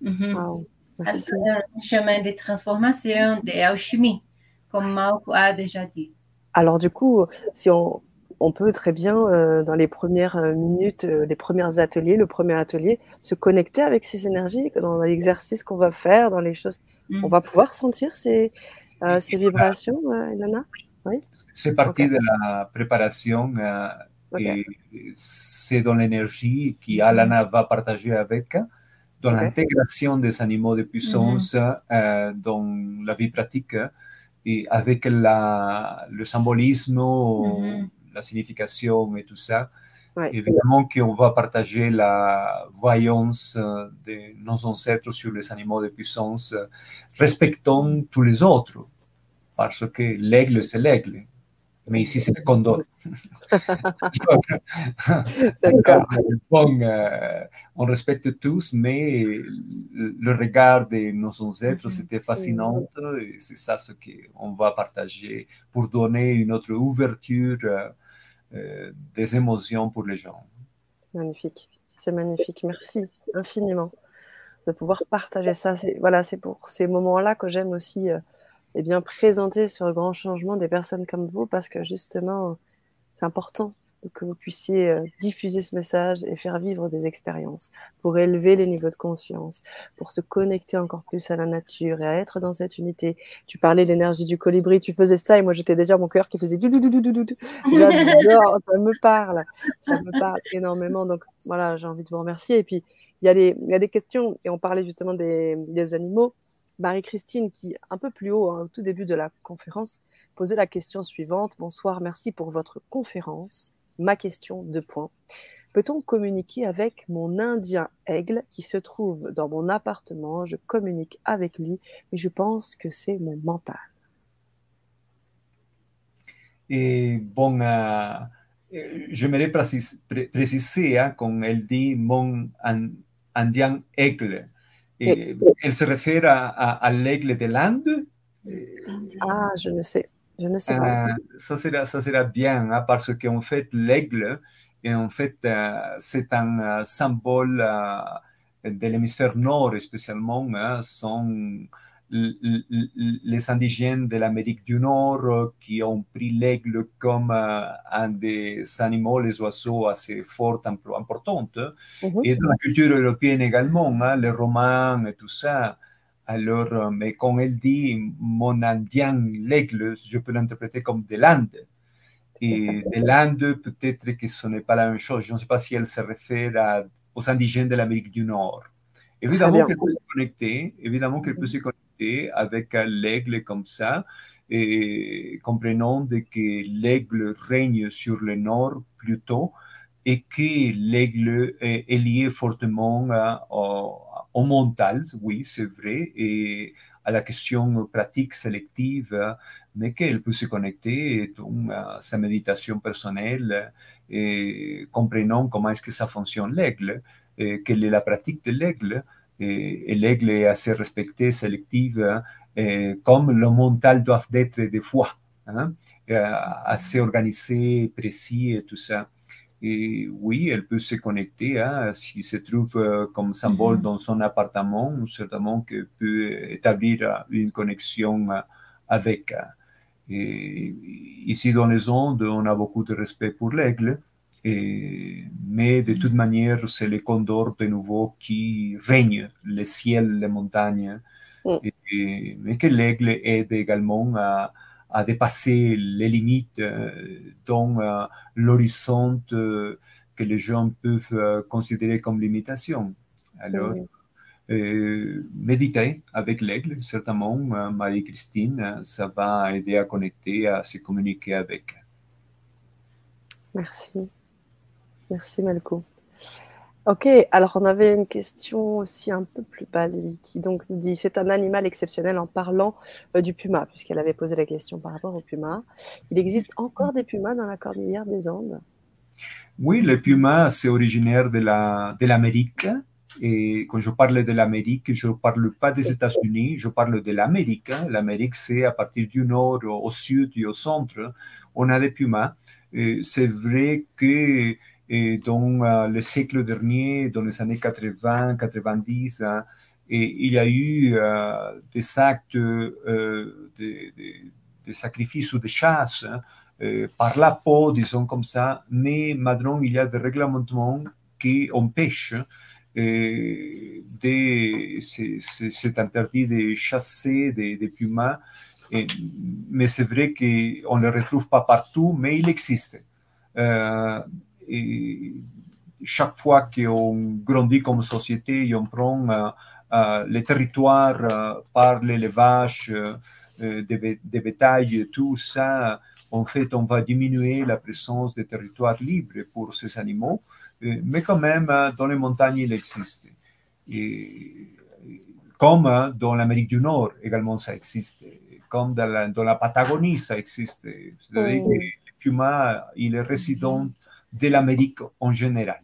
Mhm. un chemin de transformation, d'alchimie, comme Marco a déjà dit. Alors du coup, si on, on peut très bien, euh, dans les premières euh, minutes, euh, les premiers ateliers, le premier atelier, se connecter avec ces énergies, dans l'exercice qu'on va faire, dans les choses. Mm. On va pouvoir sentir ces, ces vibrations, Elana Oui. C'est partie de la préparation. et C'est dans l'énergie qu'Alana va partager avec dans l'intégration des animaux de puissance euh, dans la vie pratique et avec la, le symbolisme, la signification et tout ça. Évidemment qu'on va partager la voyance de nos ancêtres sur les animaux de puissance, respectant tous les autres, parce que l'aigle, c'est l'aigle mais ici c'est le condor. bon, euh, on respecte tous, mais le regard de nos ancêtres, c'était fascinant et c'est ça ce qu'on va partager pour donner une autre ouverture euh, euh, des émotions pour les gens. Magnifique, c'est magnifique, merci infiniment de pouvoir partager ça. Voilà, c'est pour ces moments-là que j'aime aussi et bien, présenter sur le grand changement des personnes comme vous parce que justement, c'est important que vous puissiez euh, diffuser ce message et faire vivre des expériences pour élever les niveaux de conscience, pour se connecter encore plus à la nature et à être dans cette unité. Tu parlais de l'énergie du colibri, tu faisais ça et moi j'étais déjà mon cœur qui faisait du J'adore, ça me parle, ça me parle énormément. Donc voilà, j'ai envie de vous remercier. Et puis il y y a des questions et on parlait justement des, des animaux. Marie-Christine, qui, un peu plus haut, hein, au tout début de la conférence, posait la question suivante. Bonsoir, merci pour votre conférence. Ma question, deux points. Peut-on communiquer avec mon Indien aigle qui se trouve dans mon appartement? Je communique avec lui, mais je pense que c'est mon mental. Et bon, euh, j'aimerais préciser, préciser hein, quand elle dit mon Indien aigle. Et elle se réfère à, à, l'aigle de l'Inde. Ah, je ne sais, je ne sais pas. Ça, sera, ça sera bien, hein, parce qu'en fait, l'aigle, en fait, euh, c'est un euh, symbole de l'hémisphère nord spécialement hein, sont les indigènes de l'Amérique du Nord qui ont pris l'aigle comme un des animaux, les oiseaux assez fort, importantes. Mhm. Et dans la culture européenne également, hein, les Romains et tout ça. Alors, mais quand elle dit mon indien, l'aigle, je peux l'interpréter comme de l'Inde. Et de l'Inde, peut-être que ce n'est pas la même chose. Je ne sais pas si elle se réfère aux indigènes de l'Amérique du Nord. Évidemment qu'elle peut se connecter, évidemment qu'elle peut se connecter avec l'aigle comme ça, et comprenant que l'aigle règne sur le nord plutôt, et que l'aigle est, lié fortement au, au mental, oui, c'est vrai, et à la question pratique sélective, mais qu'elle peut se connecter à sa méditation personnelle, et comprenant comment est-ce que ça fonctionne l'aigle, quelle est la pratique de l'aigle, et, l'aigle est assez respecté, sélective, comme le mental doit être des fois, hein, assez organisé, précis et tout ça. Et oui, elle peut se connecter, hein, s'il se trouve euh, comme symbole mm-hmm. dans son appartement, certainement qu'elle peut établir euh, une connexion euh, avec. Et ici dans les ondes, on a beaucoup de respect pour l'aigle, mais de toute manière, c'est le condor de nouveau qui règne le ciel, les montagnes, mm. et, mais que l'aigle aide également à, à dépasser les limites dans l'horizon que les gens peuvent considérer comme limitation. Alors, euh, méditer avec l'aigle, certainement, Marie-Christine, ça va aider à connecter, à se communiquer avec. Merci. Merci Malco. Ok, alors on avait une question aussi un peu plus bas, qui donc nous dit c'est un animal exceptionnel en parlant euh, du puma, puisqu'elle avait posé la question par rapport au puma. Il existe encore des pumas dans la cordillère des Andes? Oui, le puma, c'est originaire de l'Amérique. Et quand je parle de l'Amérique, je ne parle pas des États-Unis, je parle de l'Amérique. L'Amérique, c'est à partir du nord au sud et au centre, on a des pumas. C'est vrai que et dans euh, le siècle dernier, dans les années 80, 90, hein, et il y a eu euh, des actes euh, de, sacrifice ou de chasse hein, par la peau, disons comme ça, mais maintenant il y a des réglements qui empêchent c'est interdit de chasser des, des pumas, mais c'est vrai qu'on ne les retrouve pas partout, mais il existe et chaque fois qu'on grandit comme société et on prend euh, euh, les territoires euh, par l'élevage des, des bétails, tout ça, en fait, on va diminuer la présence des territoires libres pour ces animaux, mais quand même, dans les montagnes, il existe. Et, comme dans l'Amérique du Nord, également, ça existe. Comme dans la, dans la Patagonie, ça existe. C'est-à-dire que le puma, il est résident de l'Amérique en général.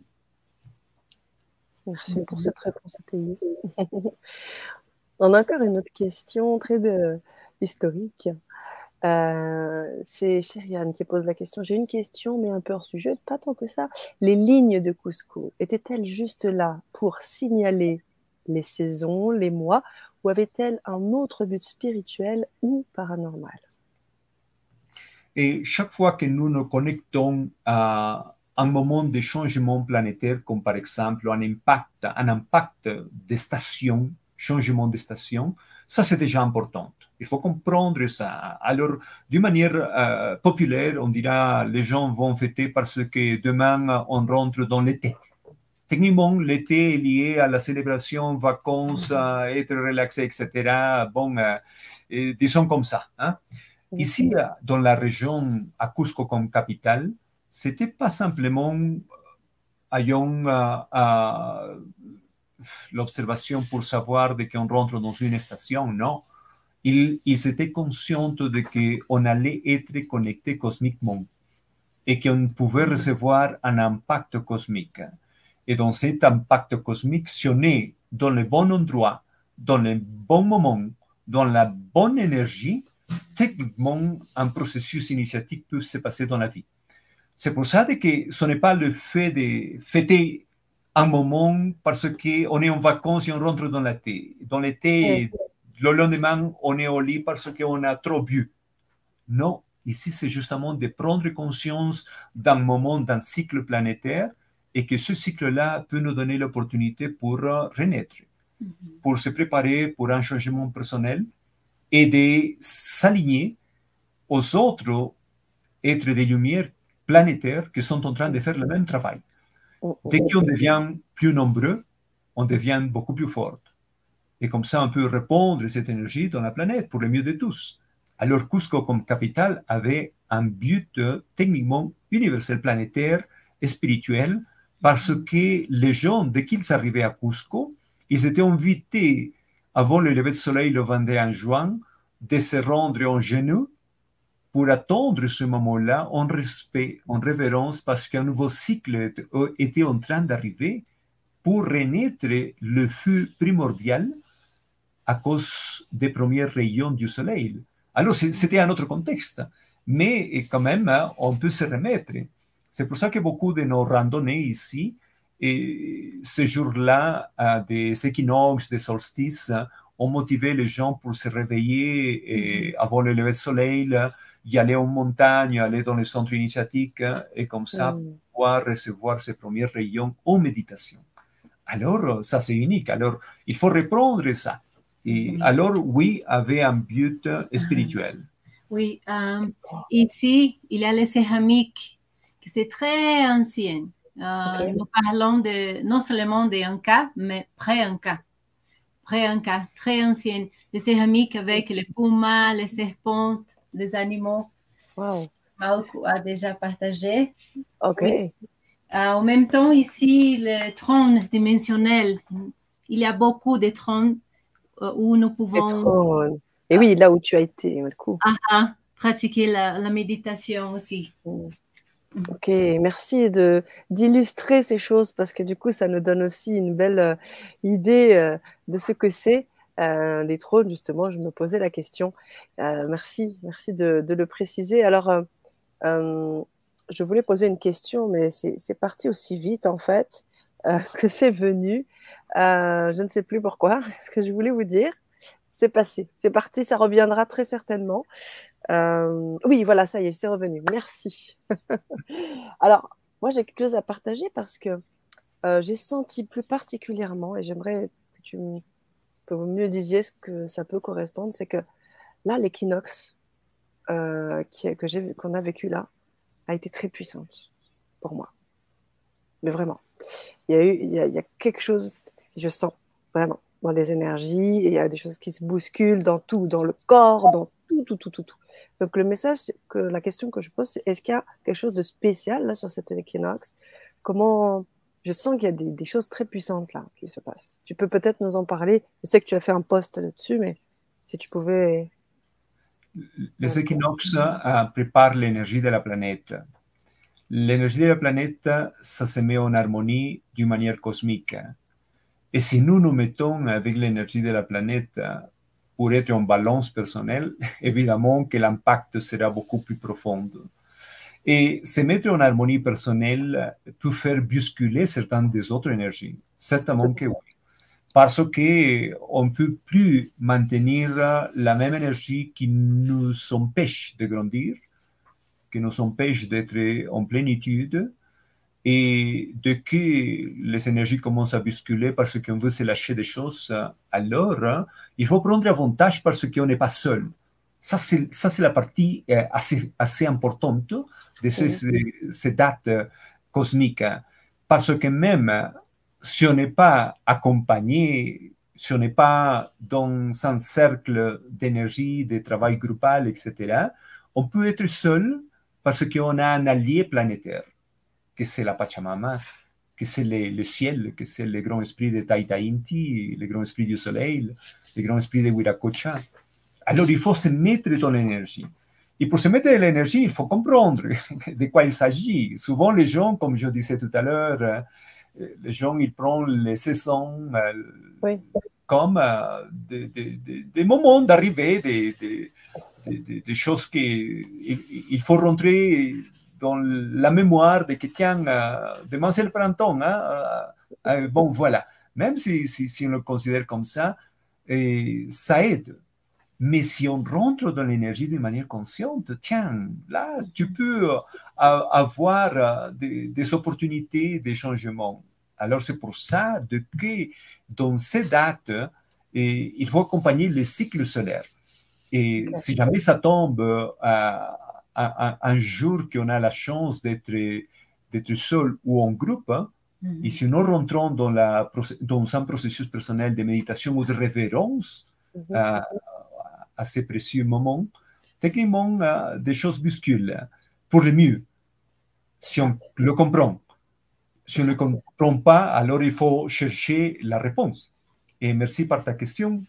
Merci pour cette réponse On a encore une autre question très historique. Euh, c'est Chériane qui pose la question. J'ai une question, mais un peu hors sujet, pas tant que ça. Les lignes de Cusco étaient-elles juste là pour signaler les saisons, les mois, ou avaient-elles un autre but spirituel ou paranormal? Et chaque fois que nous nous connectons à un moment de changement planétaire, comme par exemple un impact, un impact de station, changement de station, ça c'est déjà important. Il faut comprendre ça. Alors, d'une manière euh, populaire, on dira les gens vont fêter parce que demain on rentre dans l'été. Techniquement, l'été est lié à la célébration, vacances, mm-hmm. être relaxé, etc. Bon, euh, disons comme ça. Hein. Ici, dans la région à Cusco comme capitale, c'était pas simplement ayant à, l'observation pour savoir de qu'on rentre dans une station, non. Ils, ils étaient conscients de qu'on allait être connecté cosmiquement et qu'on pouvait recevoir un impact cosmique. Et dans cet impact cosmique, si on est dans le bon endroit, dans le bon moment, dans la bonne énergie, techniquement, un processus initiatique peut se passer dans la vie. C'est pour ça que ce n'est pas le fait de fêter un moment parce qu'on est en vacances et on rentre dans l'été. Dans l'été, le lendemain, on est au lit parce qu'on a trop bu. Non, ici, c'est justement de prendre conscience d'un moment, d'un cycle planétaire et que ce cycle-là peut nous donner l'opportunité pour renaître, mm-hmm. pour se préparer pour un changement personnel et de s'aligner aux autres êtres de lumière planétaires qui sont en train de faire le même travail. Dès qu'on devient plus nombreux, on devient beaucoup plus fort. Et comme ça, on peut répondre cette énergie dans la planète pour le mieux de tous. Alors, Cusco, comme capitale, avait un but techniquement universel, planétaire et spirituel, parce que les gens, dès qu'ils arrivaient à Cusco, ils étaient invités avant le lever du soleil le 21 juin de se rendre en genoux pour attendre ce moment-là en respect, en révérence, parce qu'un nouveau cycle était en train d'arriver pour renaître le feu primordial à cause des premiers rayons du soleil. Alors, c'était un autre contexte, mais quand même, on peut se remettre. C'est pour ça que beaucoup de nos randonnées ici, et ce jour-là, des équinoxes, des solstices, ont motivé les gens pour se réveiller et avant le lever du soleil, y aller en montagne, aller dans les centres initiatiques et comme ça pouvoir recevoir ces premiers rayons en méditation. Alors, ça c'est unique. Alors, il faut reprendre ça. Et alors, oui, avait un but spirituel. Oui, euh, ici, il y a les céramiques, qui c'est très ancien. Euh, nous parlons de, non seulement d'un cas, mais pré-Inca. Pré-Inca, très ancienne. Les céramiques avec les pumas, les serpents, des animaux. Wow. a déjà partagé. OK. Euh, en même temps, ici, le trône dimensionnel, il y a beaucoup de trônes euh, où nous pouvons. Et oui, là où tu as été, coup. Ah, ah, pratiquer la, méditation aussi. Mm. Ok, merci de d'illustrer ces choses parce que du coup, ça nous donne aussi une belle euh, idée de ce que c'est euh, les trônes, justement, je me posais la question. Euh, merci, merci de, le préciser. Alors, euh, je voulais poser une question, mais c'est parti aussi vite, en fait, que c'est venu. je ne sais plus pourquoi. Ce que je voulais vous dire, c'est passé, c'est parti, ça reviendra très certainement. oui, voilà, ça y est, c'est revenu. Merci. Alors, moi, j'ai quelque chose à partager parce que j'ai senti plus particulièrement, et j'aimerais que tu me que vous mieux disiez ce que ça peut correspondre, c'est que là, l'équinoxe euh, qu'on a vécu là a été très puissante pour moi. Mais vraiment. Il y a, eu, il y quelque chose, je sens vraiment, dans les énergies, il y a des choses qui se bousculent dans tout, dans le corps, dans tout, tout, tout, tout. tout. Donc le message, que la question que je pose, c'est est-ce qu'il y a quelque chose de spécial là sur cet équinoxe? Comment je sens qu'il y a des, choses très puissantes là qui se passent. Tu peux peut-être nous en parler. Je sais que tu as fait un post là-dessus, mais si tu pouvais. Les équinoxes euh, préparent l'énergie de la planète. L'énergie de la planète, ça se met en harmonie d'une manière cosmique. Et si nous nous mettons avec l'énergie de la planète pour être en balance personnelle, évidemment que l'impact sera beaucoup plus profond. Et se mettre en harmonie personnelle peut faire bousculer certaines des autres énergies. Certainement que oui. Parce qu'on ne peut plus maintenir la même énergie qui nous empêche de grandir, qui nous empêche d'être en plénitude, et de que les énergies commencent à bousculer parce qu'on veut se lâcher des choses, alors il faut prendre avantage parce qu'on n'est pas seul. Ça, c'est la partie euh, assez, assez importante de ces, dates euh, cosmiques. Parce que même si on n'est pas accompagné, si on n'est pas dans un cercle d'énergie, de travail groupal, etc., on peut être seul parce qu'on a un allié planétaire, que c'est la Pachamama, que c'est le, ciel, que c'est le grand esprit de Taita Inti, le grand esprit du soleil, le grand esprit de Wiracocha. Alors il faut se mettre dans l'énergie. Et pour se mettre dans l'énergie, il faut comprendre de quoi il s'agit. Souvent, les gens, comme je disais tout à l'heure, euh, les gens, ils prennent les saisons euh, comme euh, des, moments d'arrivée, des, choses qu'il faut rentrer dans la mémoire de que, tiens, demain c'est le printemps, hein, bon, voilà. Même si, si, on le considère comme ça, et ça aide. Mais si on rentre dans l'énergie d'une manière consciente, tiens, là, tu peux avoir des, des opportunités, des changements. Alors, c'est pour ça que dans ces dates, et il faut accompagner les cycles solaires. Et si jamais ça tombe à, un jour qu'on a la chance d'être d'être seul ou en groupe, hein, et si nous rentrons dans, la, dans un processus personnel de méditation ou de révérence à, ces précieux moments, techniquement, euh, des choses bousculent pour le mieux, si on le comprend. Si on ne le comprend pas, alors il faut chercher la réponse. Et merci par ta question,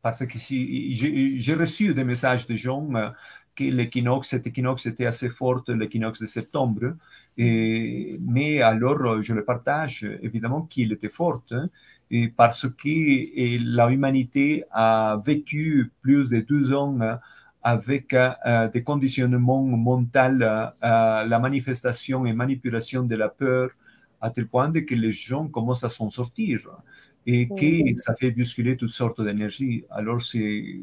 parce que si, j'ai reçu des messages de gens euh, que l'équinoxe, cet équinoxe était assez fort, l'équinoxe de septembre, mais alors je le partage évidemment qu'il était fort, hein, et parce que la humanité a vécu plus de 12 ans hein, avec euh, des conditionnements mentaux, euh, la manifestation et manipulation de la peur, à tel point que les gens commencent à s'en sortir et que ça fait bousculer toutes sortes d'énergie. Alors, c'est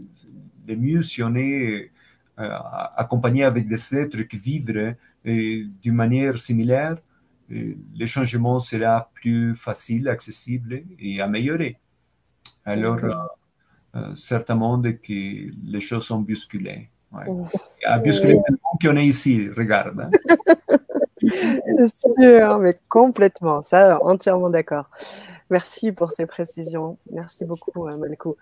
le mieux si on est euh, accompagné avec des êtres qui vivent d'une manière similaire, le changement sera plus facile, accessible et amélioré. Alors, euh, euh, certainement que les choses sont bousculées. Ouais. À bousculer tellement qu'on est ici, regarde. Hein. C'est sûr, mais complètement, ça, entièrement d'accord. Merci pour ces précisions. Merci beaucoup, euh, Malco.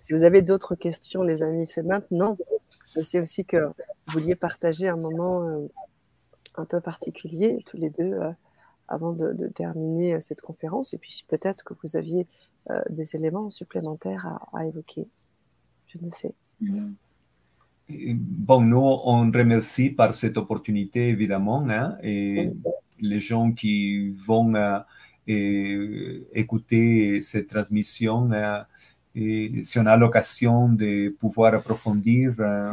Si vous avez d'autres questions, les amis, c'est maintenant. Je sais aussi que vous vouliez partager un moment euh, un peu particulier, tous les deux, avant de, terminer cette conférence. Et puis peut-être que vous aviez des éléments supplémentaires à, évoquer. Je ne sais. Bon, nous, on remercie par cette opportunité, évidemment, hein, et les gens qui vont et écouter cette transmission. et si on a l'occasion de pouvoir approfondir, euh,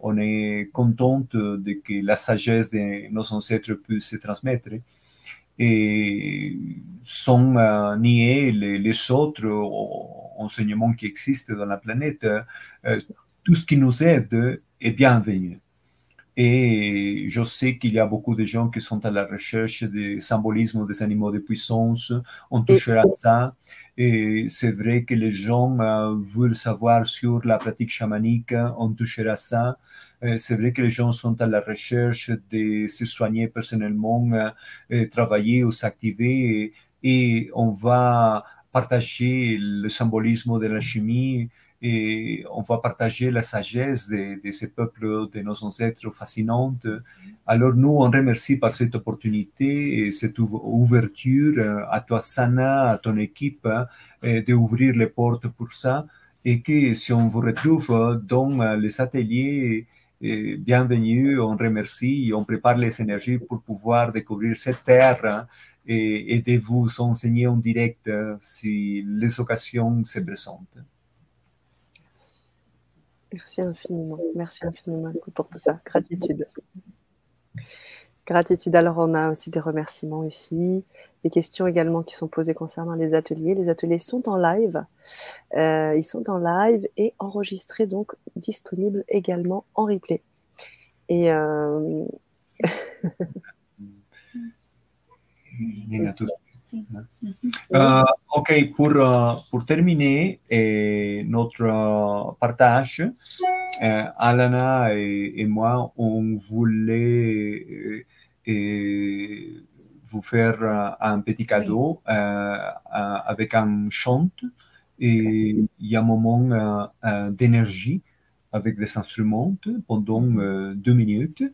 on est content de que la sagesse de nos ancêtres puisse se transmettre et sans euh, nier les, autres enseignements qui existent dans la planète. Euh, tout ce qui nous aide est bienvenu. Et je sais qu'il y a beaucoup de gens qui sont à la recherche des symbolismes des animaux de puissance. On touchera à ça. Et c'est vrai que les gens euh, veulent savoir sur la pratique chamanique. On touchera à ça. C'est vrai que les gens sont à la recherche de se soigner personnellement, euh, travailler ou s'activer. Et, on va partager le symbolisme de la chimie et on va partager la sagesse de, de, ces peuples, de nos ancêtres fascinantes. Alors nous, on remercie par cette opportunité et cette ouverture euh, à toi, Sana, à ton équipe, hein, d'ouvrir les portes pour ça. Et que si on vous retrouve dans euh, les ateliers, bienvenue, on remercie, on prépare les énergies pour pouvoir découvrir cette terre hein, et, de vous enseigner en direct euh, si les occasions se présentent. Merci infiniment. Merci infiniment pour tout ça. Gratitude. Gratitude. Alors, on a aussi des remerciements ici, des questions également qui sont posées concernant les ateliers. Les ateliers sont en live. Euh, ils sont en live et enregistrés, donc disponibles également en replay. Et. Euh... Uh, ok, pour, uh, pour terminer eh, notre uh, partage, eh, Alana et, et, moi, on voulait eh, vous faire un petit cadeau oui. avec un chant et il y a un moment d'énergie avec des instruments pendant deux minutes.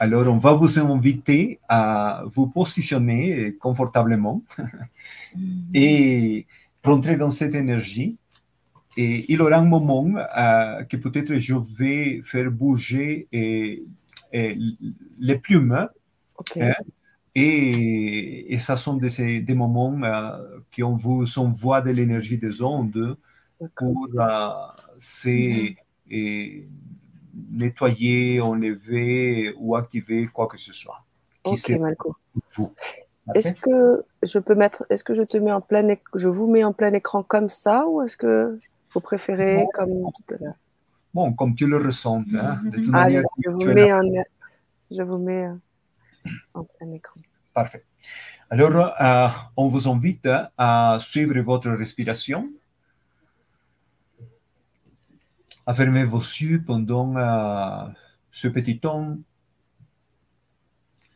Alors, on va vous inviter à vous positionner confortablement. Et rentrer dans cette énergie. Et il y aura un moment euh, que peut-être je vais faire bouger et, les plumes. Hein, et, et, ça sont des, des moments euh, qui on vous envoie de l'énergie des ondes pour euh, ces, et, nettoyer, enlever ou activer quoi que ce soit. Ok, Malco. Vous. Est-ce que je peux mettre, est-ce que je te mets en plein, je vous mets en plein écran comme ça ou est-ce que vous préférez comme Bon, comme tu le ressens. Hein, de toute manière, je, vous mets en, je vous mets en plein écran. Parfait. Alors, euh, on vous invite à suivre votre respiration, à fermer vos yeux pendant euh, ce petit temps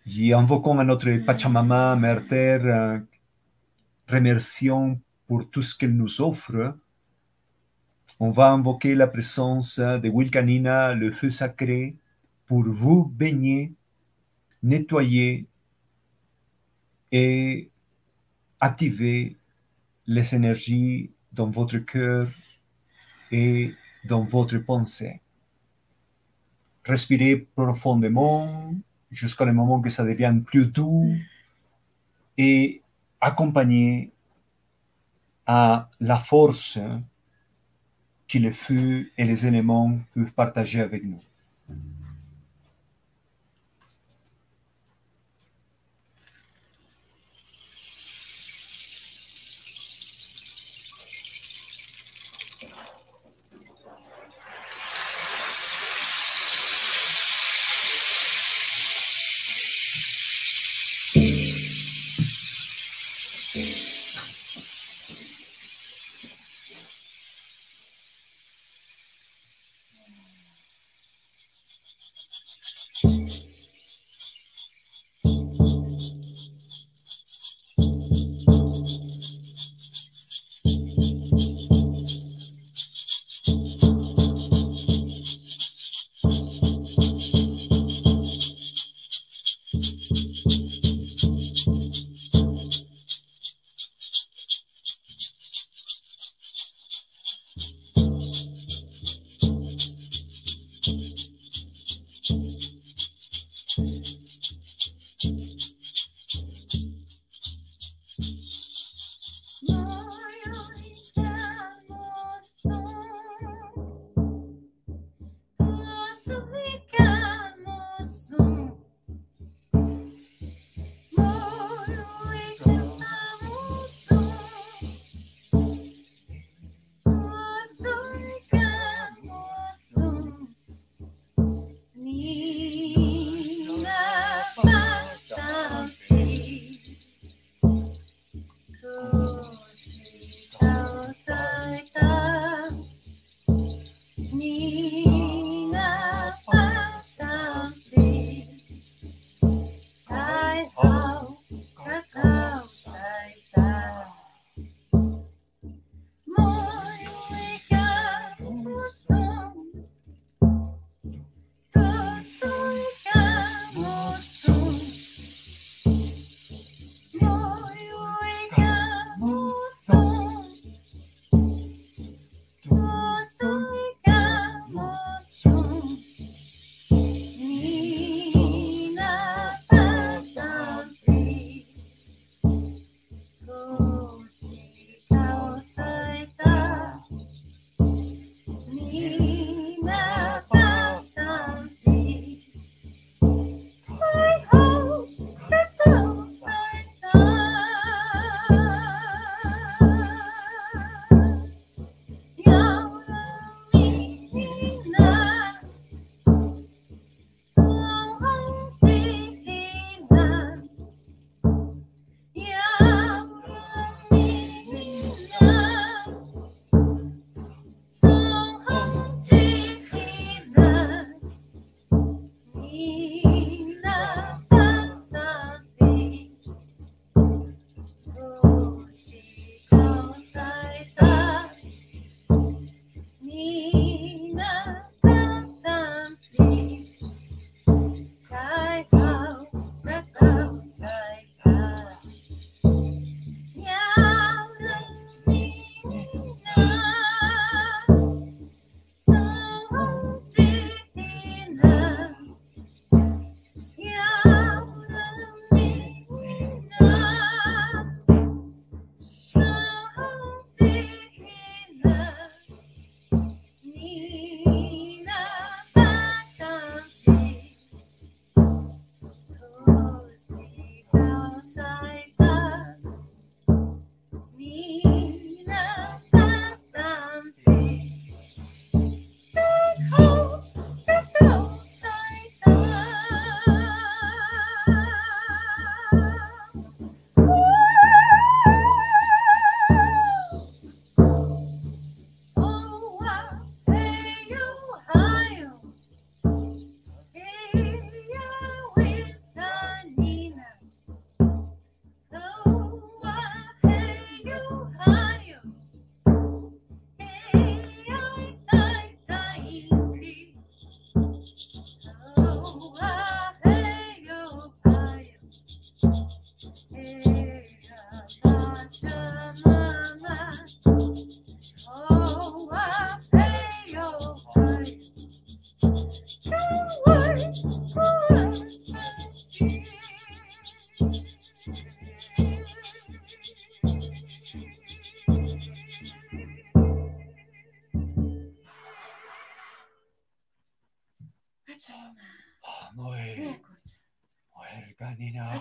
y invoquons à notre Pachamama, Mère Terre, euh, remercions pour tout ce qu'elle nous offre. On va invoquer la présence de Wilkanina, le feu sacré, pour vous baigner, nettoyer et activer les énergies dans votre cœur et dans votre pensée. Respirez profondément jusqu'à le moment que ça devienne plus doux et accompagné à la force que le feu et les éléments peuvent partager avec nous.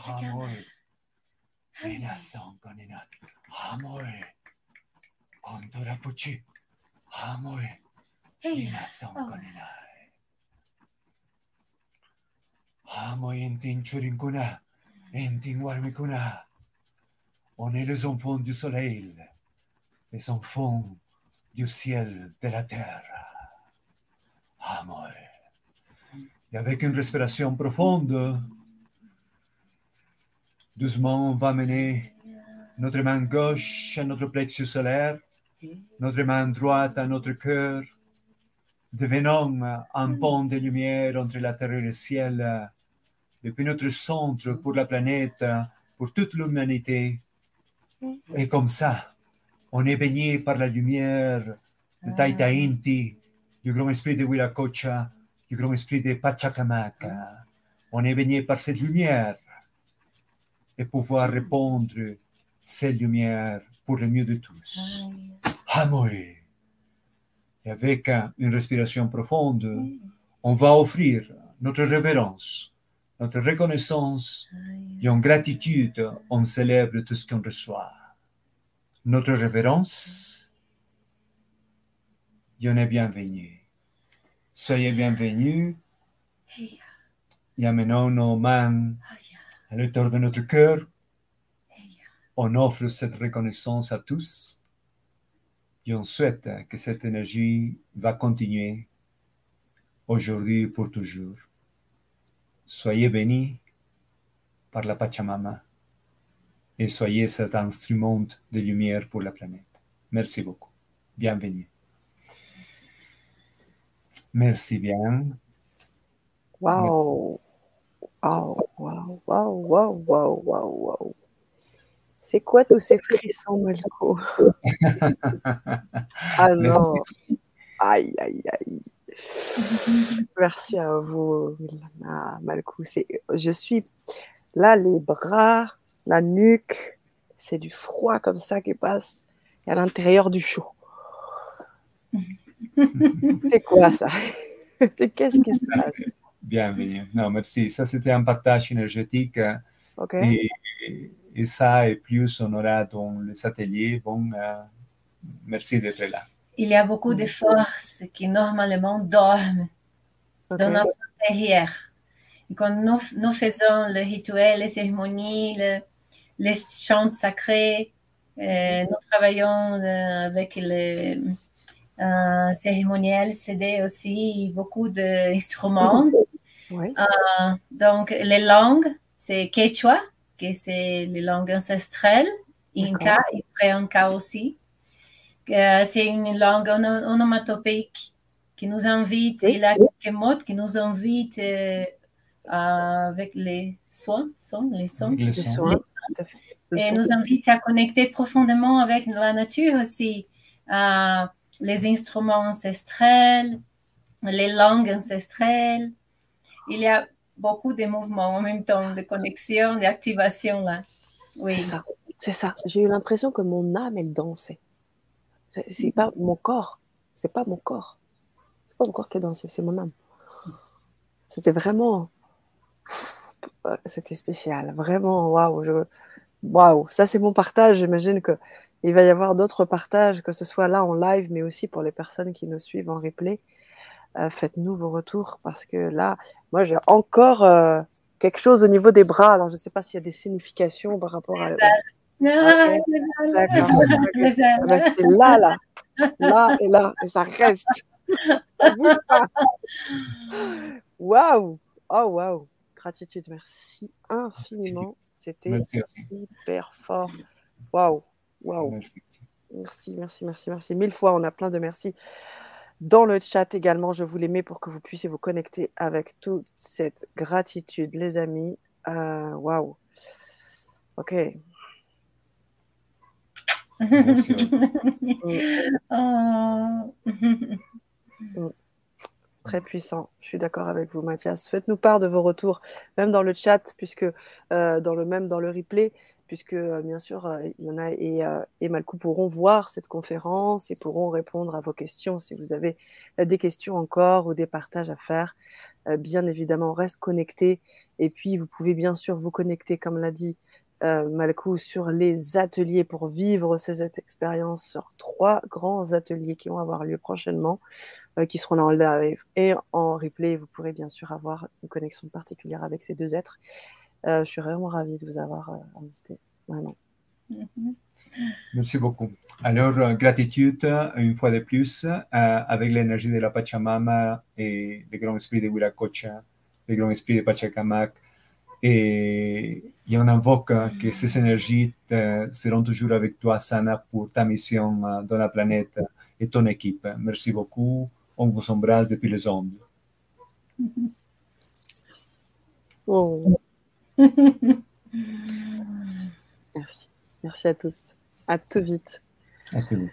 Kanina amor. Nina son kanina amor. Kontora puchi amor. Nina son kanina. Amo entin churin kuna, entin warmi kuna. On est les enfants du soleil, les enfants du ciel, de la terre. Amor. Et avec une respiration profonde, doucement, on va mener notre main gauche à notre plexus solaire, notre main droite à notre cœur, devenant un pont de lumière entre la terre et le ciel, depuis notre centre pour la planète, pour toute l'humanité. Et comme ça, on est baigné par la lumière de Taita Inti, du grand esprit de Huiracocha, du grand esprit de Pachacamac. On est baigné par cette lumière et pouvoir répondre cette lumière pour le mieux de tous. Amor. Et avec une respiration profonde, on va offrir notre révérence, notre reconnaissance et en gratitude, on célèbre tout ce qu'on reçoit. Notre révérence, Dieu est bienvenu. Soyez bienvenus. Et amenons nos mains à l'auteur de notre cœur. On offre cette reconnaissance à tous et on souhaite que cette énergie va continuer aujourd'hui pour toujours. Soyez bénis par la Pachamama et soyez cet instrument de lumière pour la planète. Merci beaucoup. Bienvenue. Merci bien. Waouh! Waouh, waouh, waouh, waouh, waouh, waouh, waouh. C'est quoi tous ces frissons, Malco? ah non! Aïe, aïe, aïe. Merci à vous, Milana, Malco. Je suis là, les bras, la nuque, c'est du froid comme ça qui passe, et à l'intérieur du chaud. C'est quoi ça? Qu'est-ce qui se passe? Bienvenue. Non, merci. Ça, c'était un partage énergétique. Ok. Et, et, ça, et plus, on aura dans les ateliers. Bon, euh, merci d'être là. Il y a beaucoup de forces qui normalement dorment Ok. dans notre intérieur. Et quand nous, nous faisons le rituel, les cérémonies, le- les chants sacrés, euh, nous travaillons euh, avec le euh, cérémoniel CD aussi, beaucoup d'instruments. Oui. Euh, donc, les langues, c'est quechua, que c'est les langues ancestrales, inca et pré-inca aussi. Euh, c'est une langue ono- onomatopéique qui nous invite, Oui. il a quelques mots qui nous invitent euh, avec les sons, sons, les sons, Les Les sons. soins, tout à fait. Le et son. nous invite à connecter profondément avec la nature aussi. Euh, les instruments ancestrales, les langues ancestrales. Il y a beaucoup de mouvements en même temps, de connexion, d'activation là. Oui. C'est ça, c'est ça. J'ai eu l'impression que mon âme, elle dansait. C'est pas mon corps, c'est pas mon corps. C'est pas mon corps qui dansait, c'est mon âme. C'était vraiment. euh, C'était spécial, vraiment, waouh. Waouh, ça c'est mon partage. J'imagine que il va y avoir d'autres partages, que ce soit là en live, mais aussi pour les personnes qui nous suivent en replay. Euh, Faites-nous vos retours parce que là, moi j'ai encore euh, quelque chose au niveau des bras. Alors je sais pas s'il y a des significations par rapport à. Ah, Ok. les D'accord. ailes, ok. les ailes. Ah bah, c'est là, là, là et là, et ça reste. Waouh! Oh waouh! Gratitude, merci infiniment. C'était hyper fort. Waouh! Waouh! Merci. Merci, merci, merci, merci. Mille fois, on a plein de merci. Dans le chat également, je vous les mets pour que vous puissiez vous connecter avec toute cette gratitude, les amis. Euh, Waouh! Ok. Merci. Oh. Très puissant. Je suis d'accord avec vous, Mathias. Faites-nous part de vos retours, même dans le chat, puisque dans le même dans le replay, puisque bien sûr, il y en a et, et Malcou pourront voir cette conférence et pourront répondre à vos questions si vous avez des questions encore ou des partages à faire. bien évidemment, on reste connecté. Et puis, vous pouvez bien sûr vous connecter, comme l'a dit euh, Malcou sur les ateliers pour vivre cette expérience sur trois grands ateliers qui vont avoir lieu prochainement, euh, qui seront en live et en replay. Vous pourrez bien sûr avoir une connexion particulière avec ces deux êtres. Euh, je suis vraiment ravie de vous avoir invité, vraiment. Mm-hmm. Merci beaucoup. Alors, gratitude une fois de plus avec l'énergie de la Pachamama et le grand esprit de Huiracocha, le grand esprit de Pachacamac et, on invoque que ces énergies seront toujours avec toi, Sana, pour ta mission euh, dans la planète et ton équipe. Merci beaucoup. On vous embrasse depuis les ondes. Oh. Merci. Merci à tous. À tout vite. À tout vite.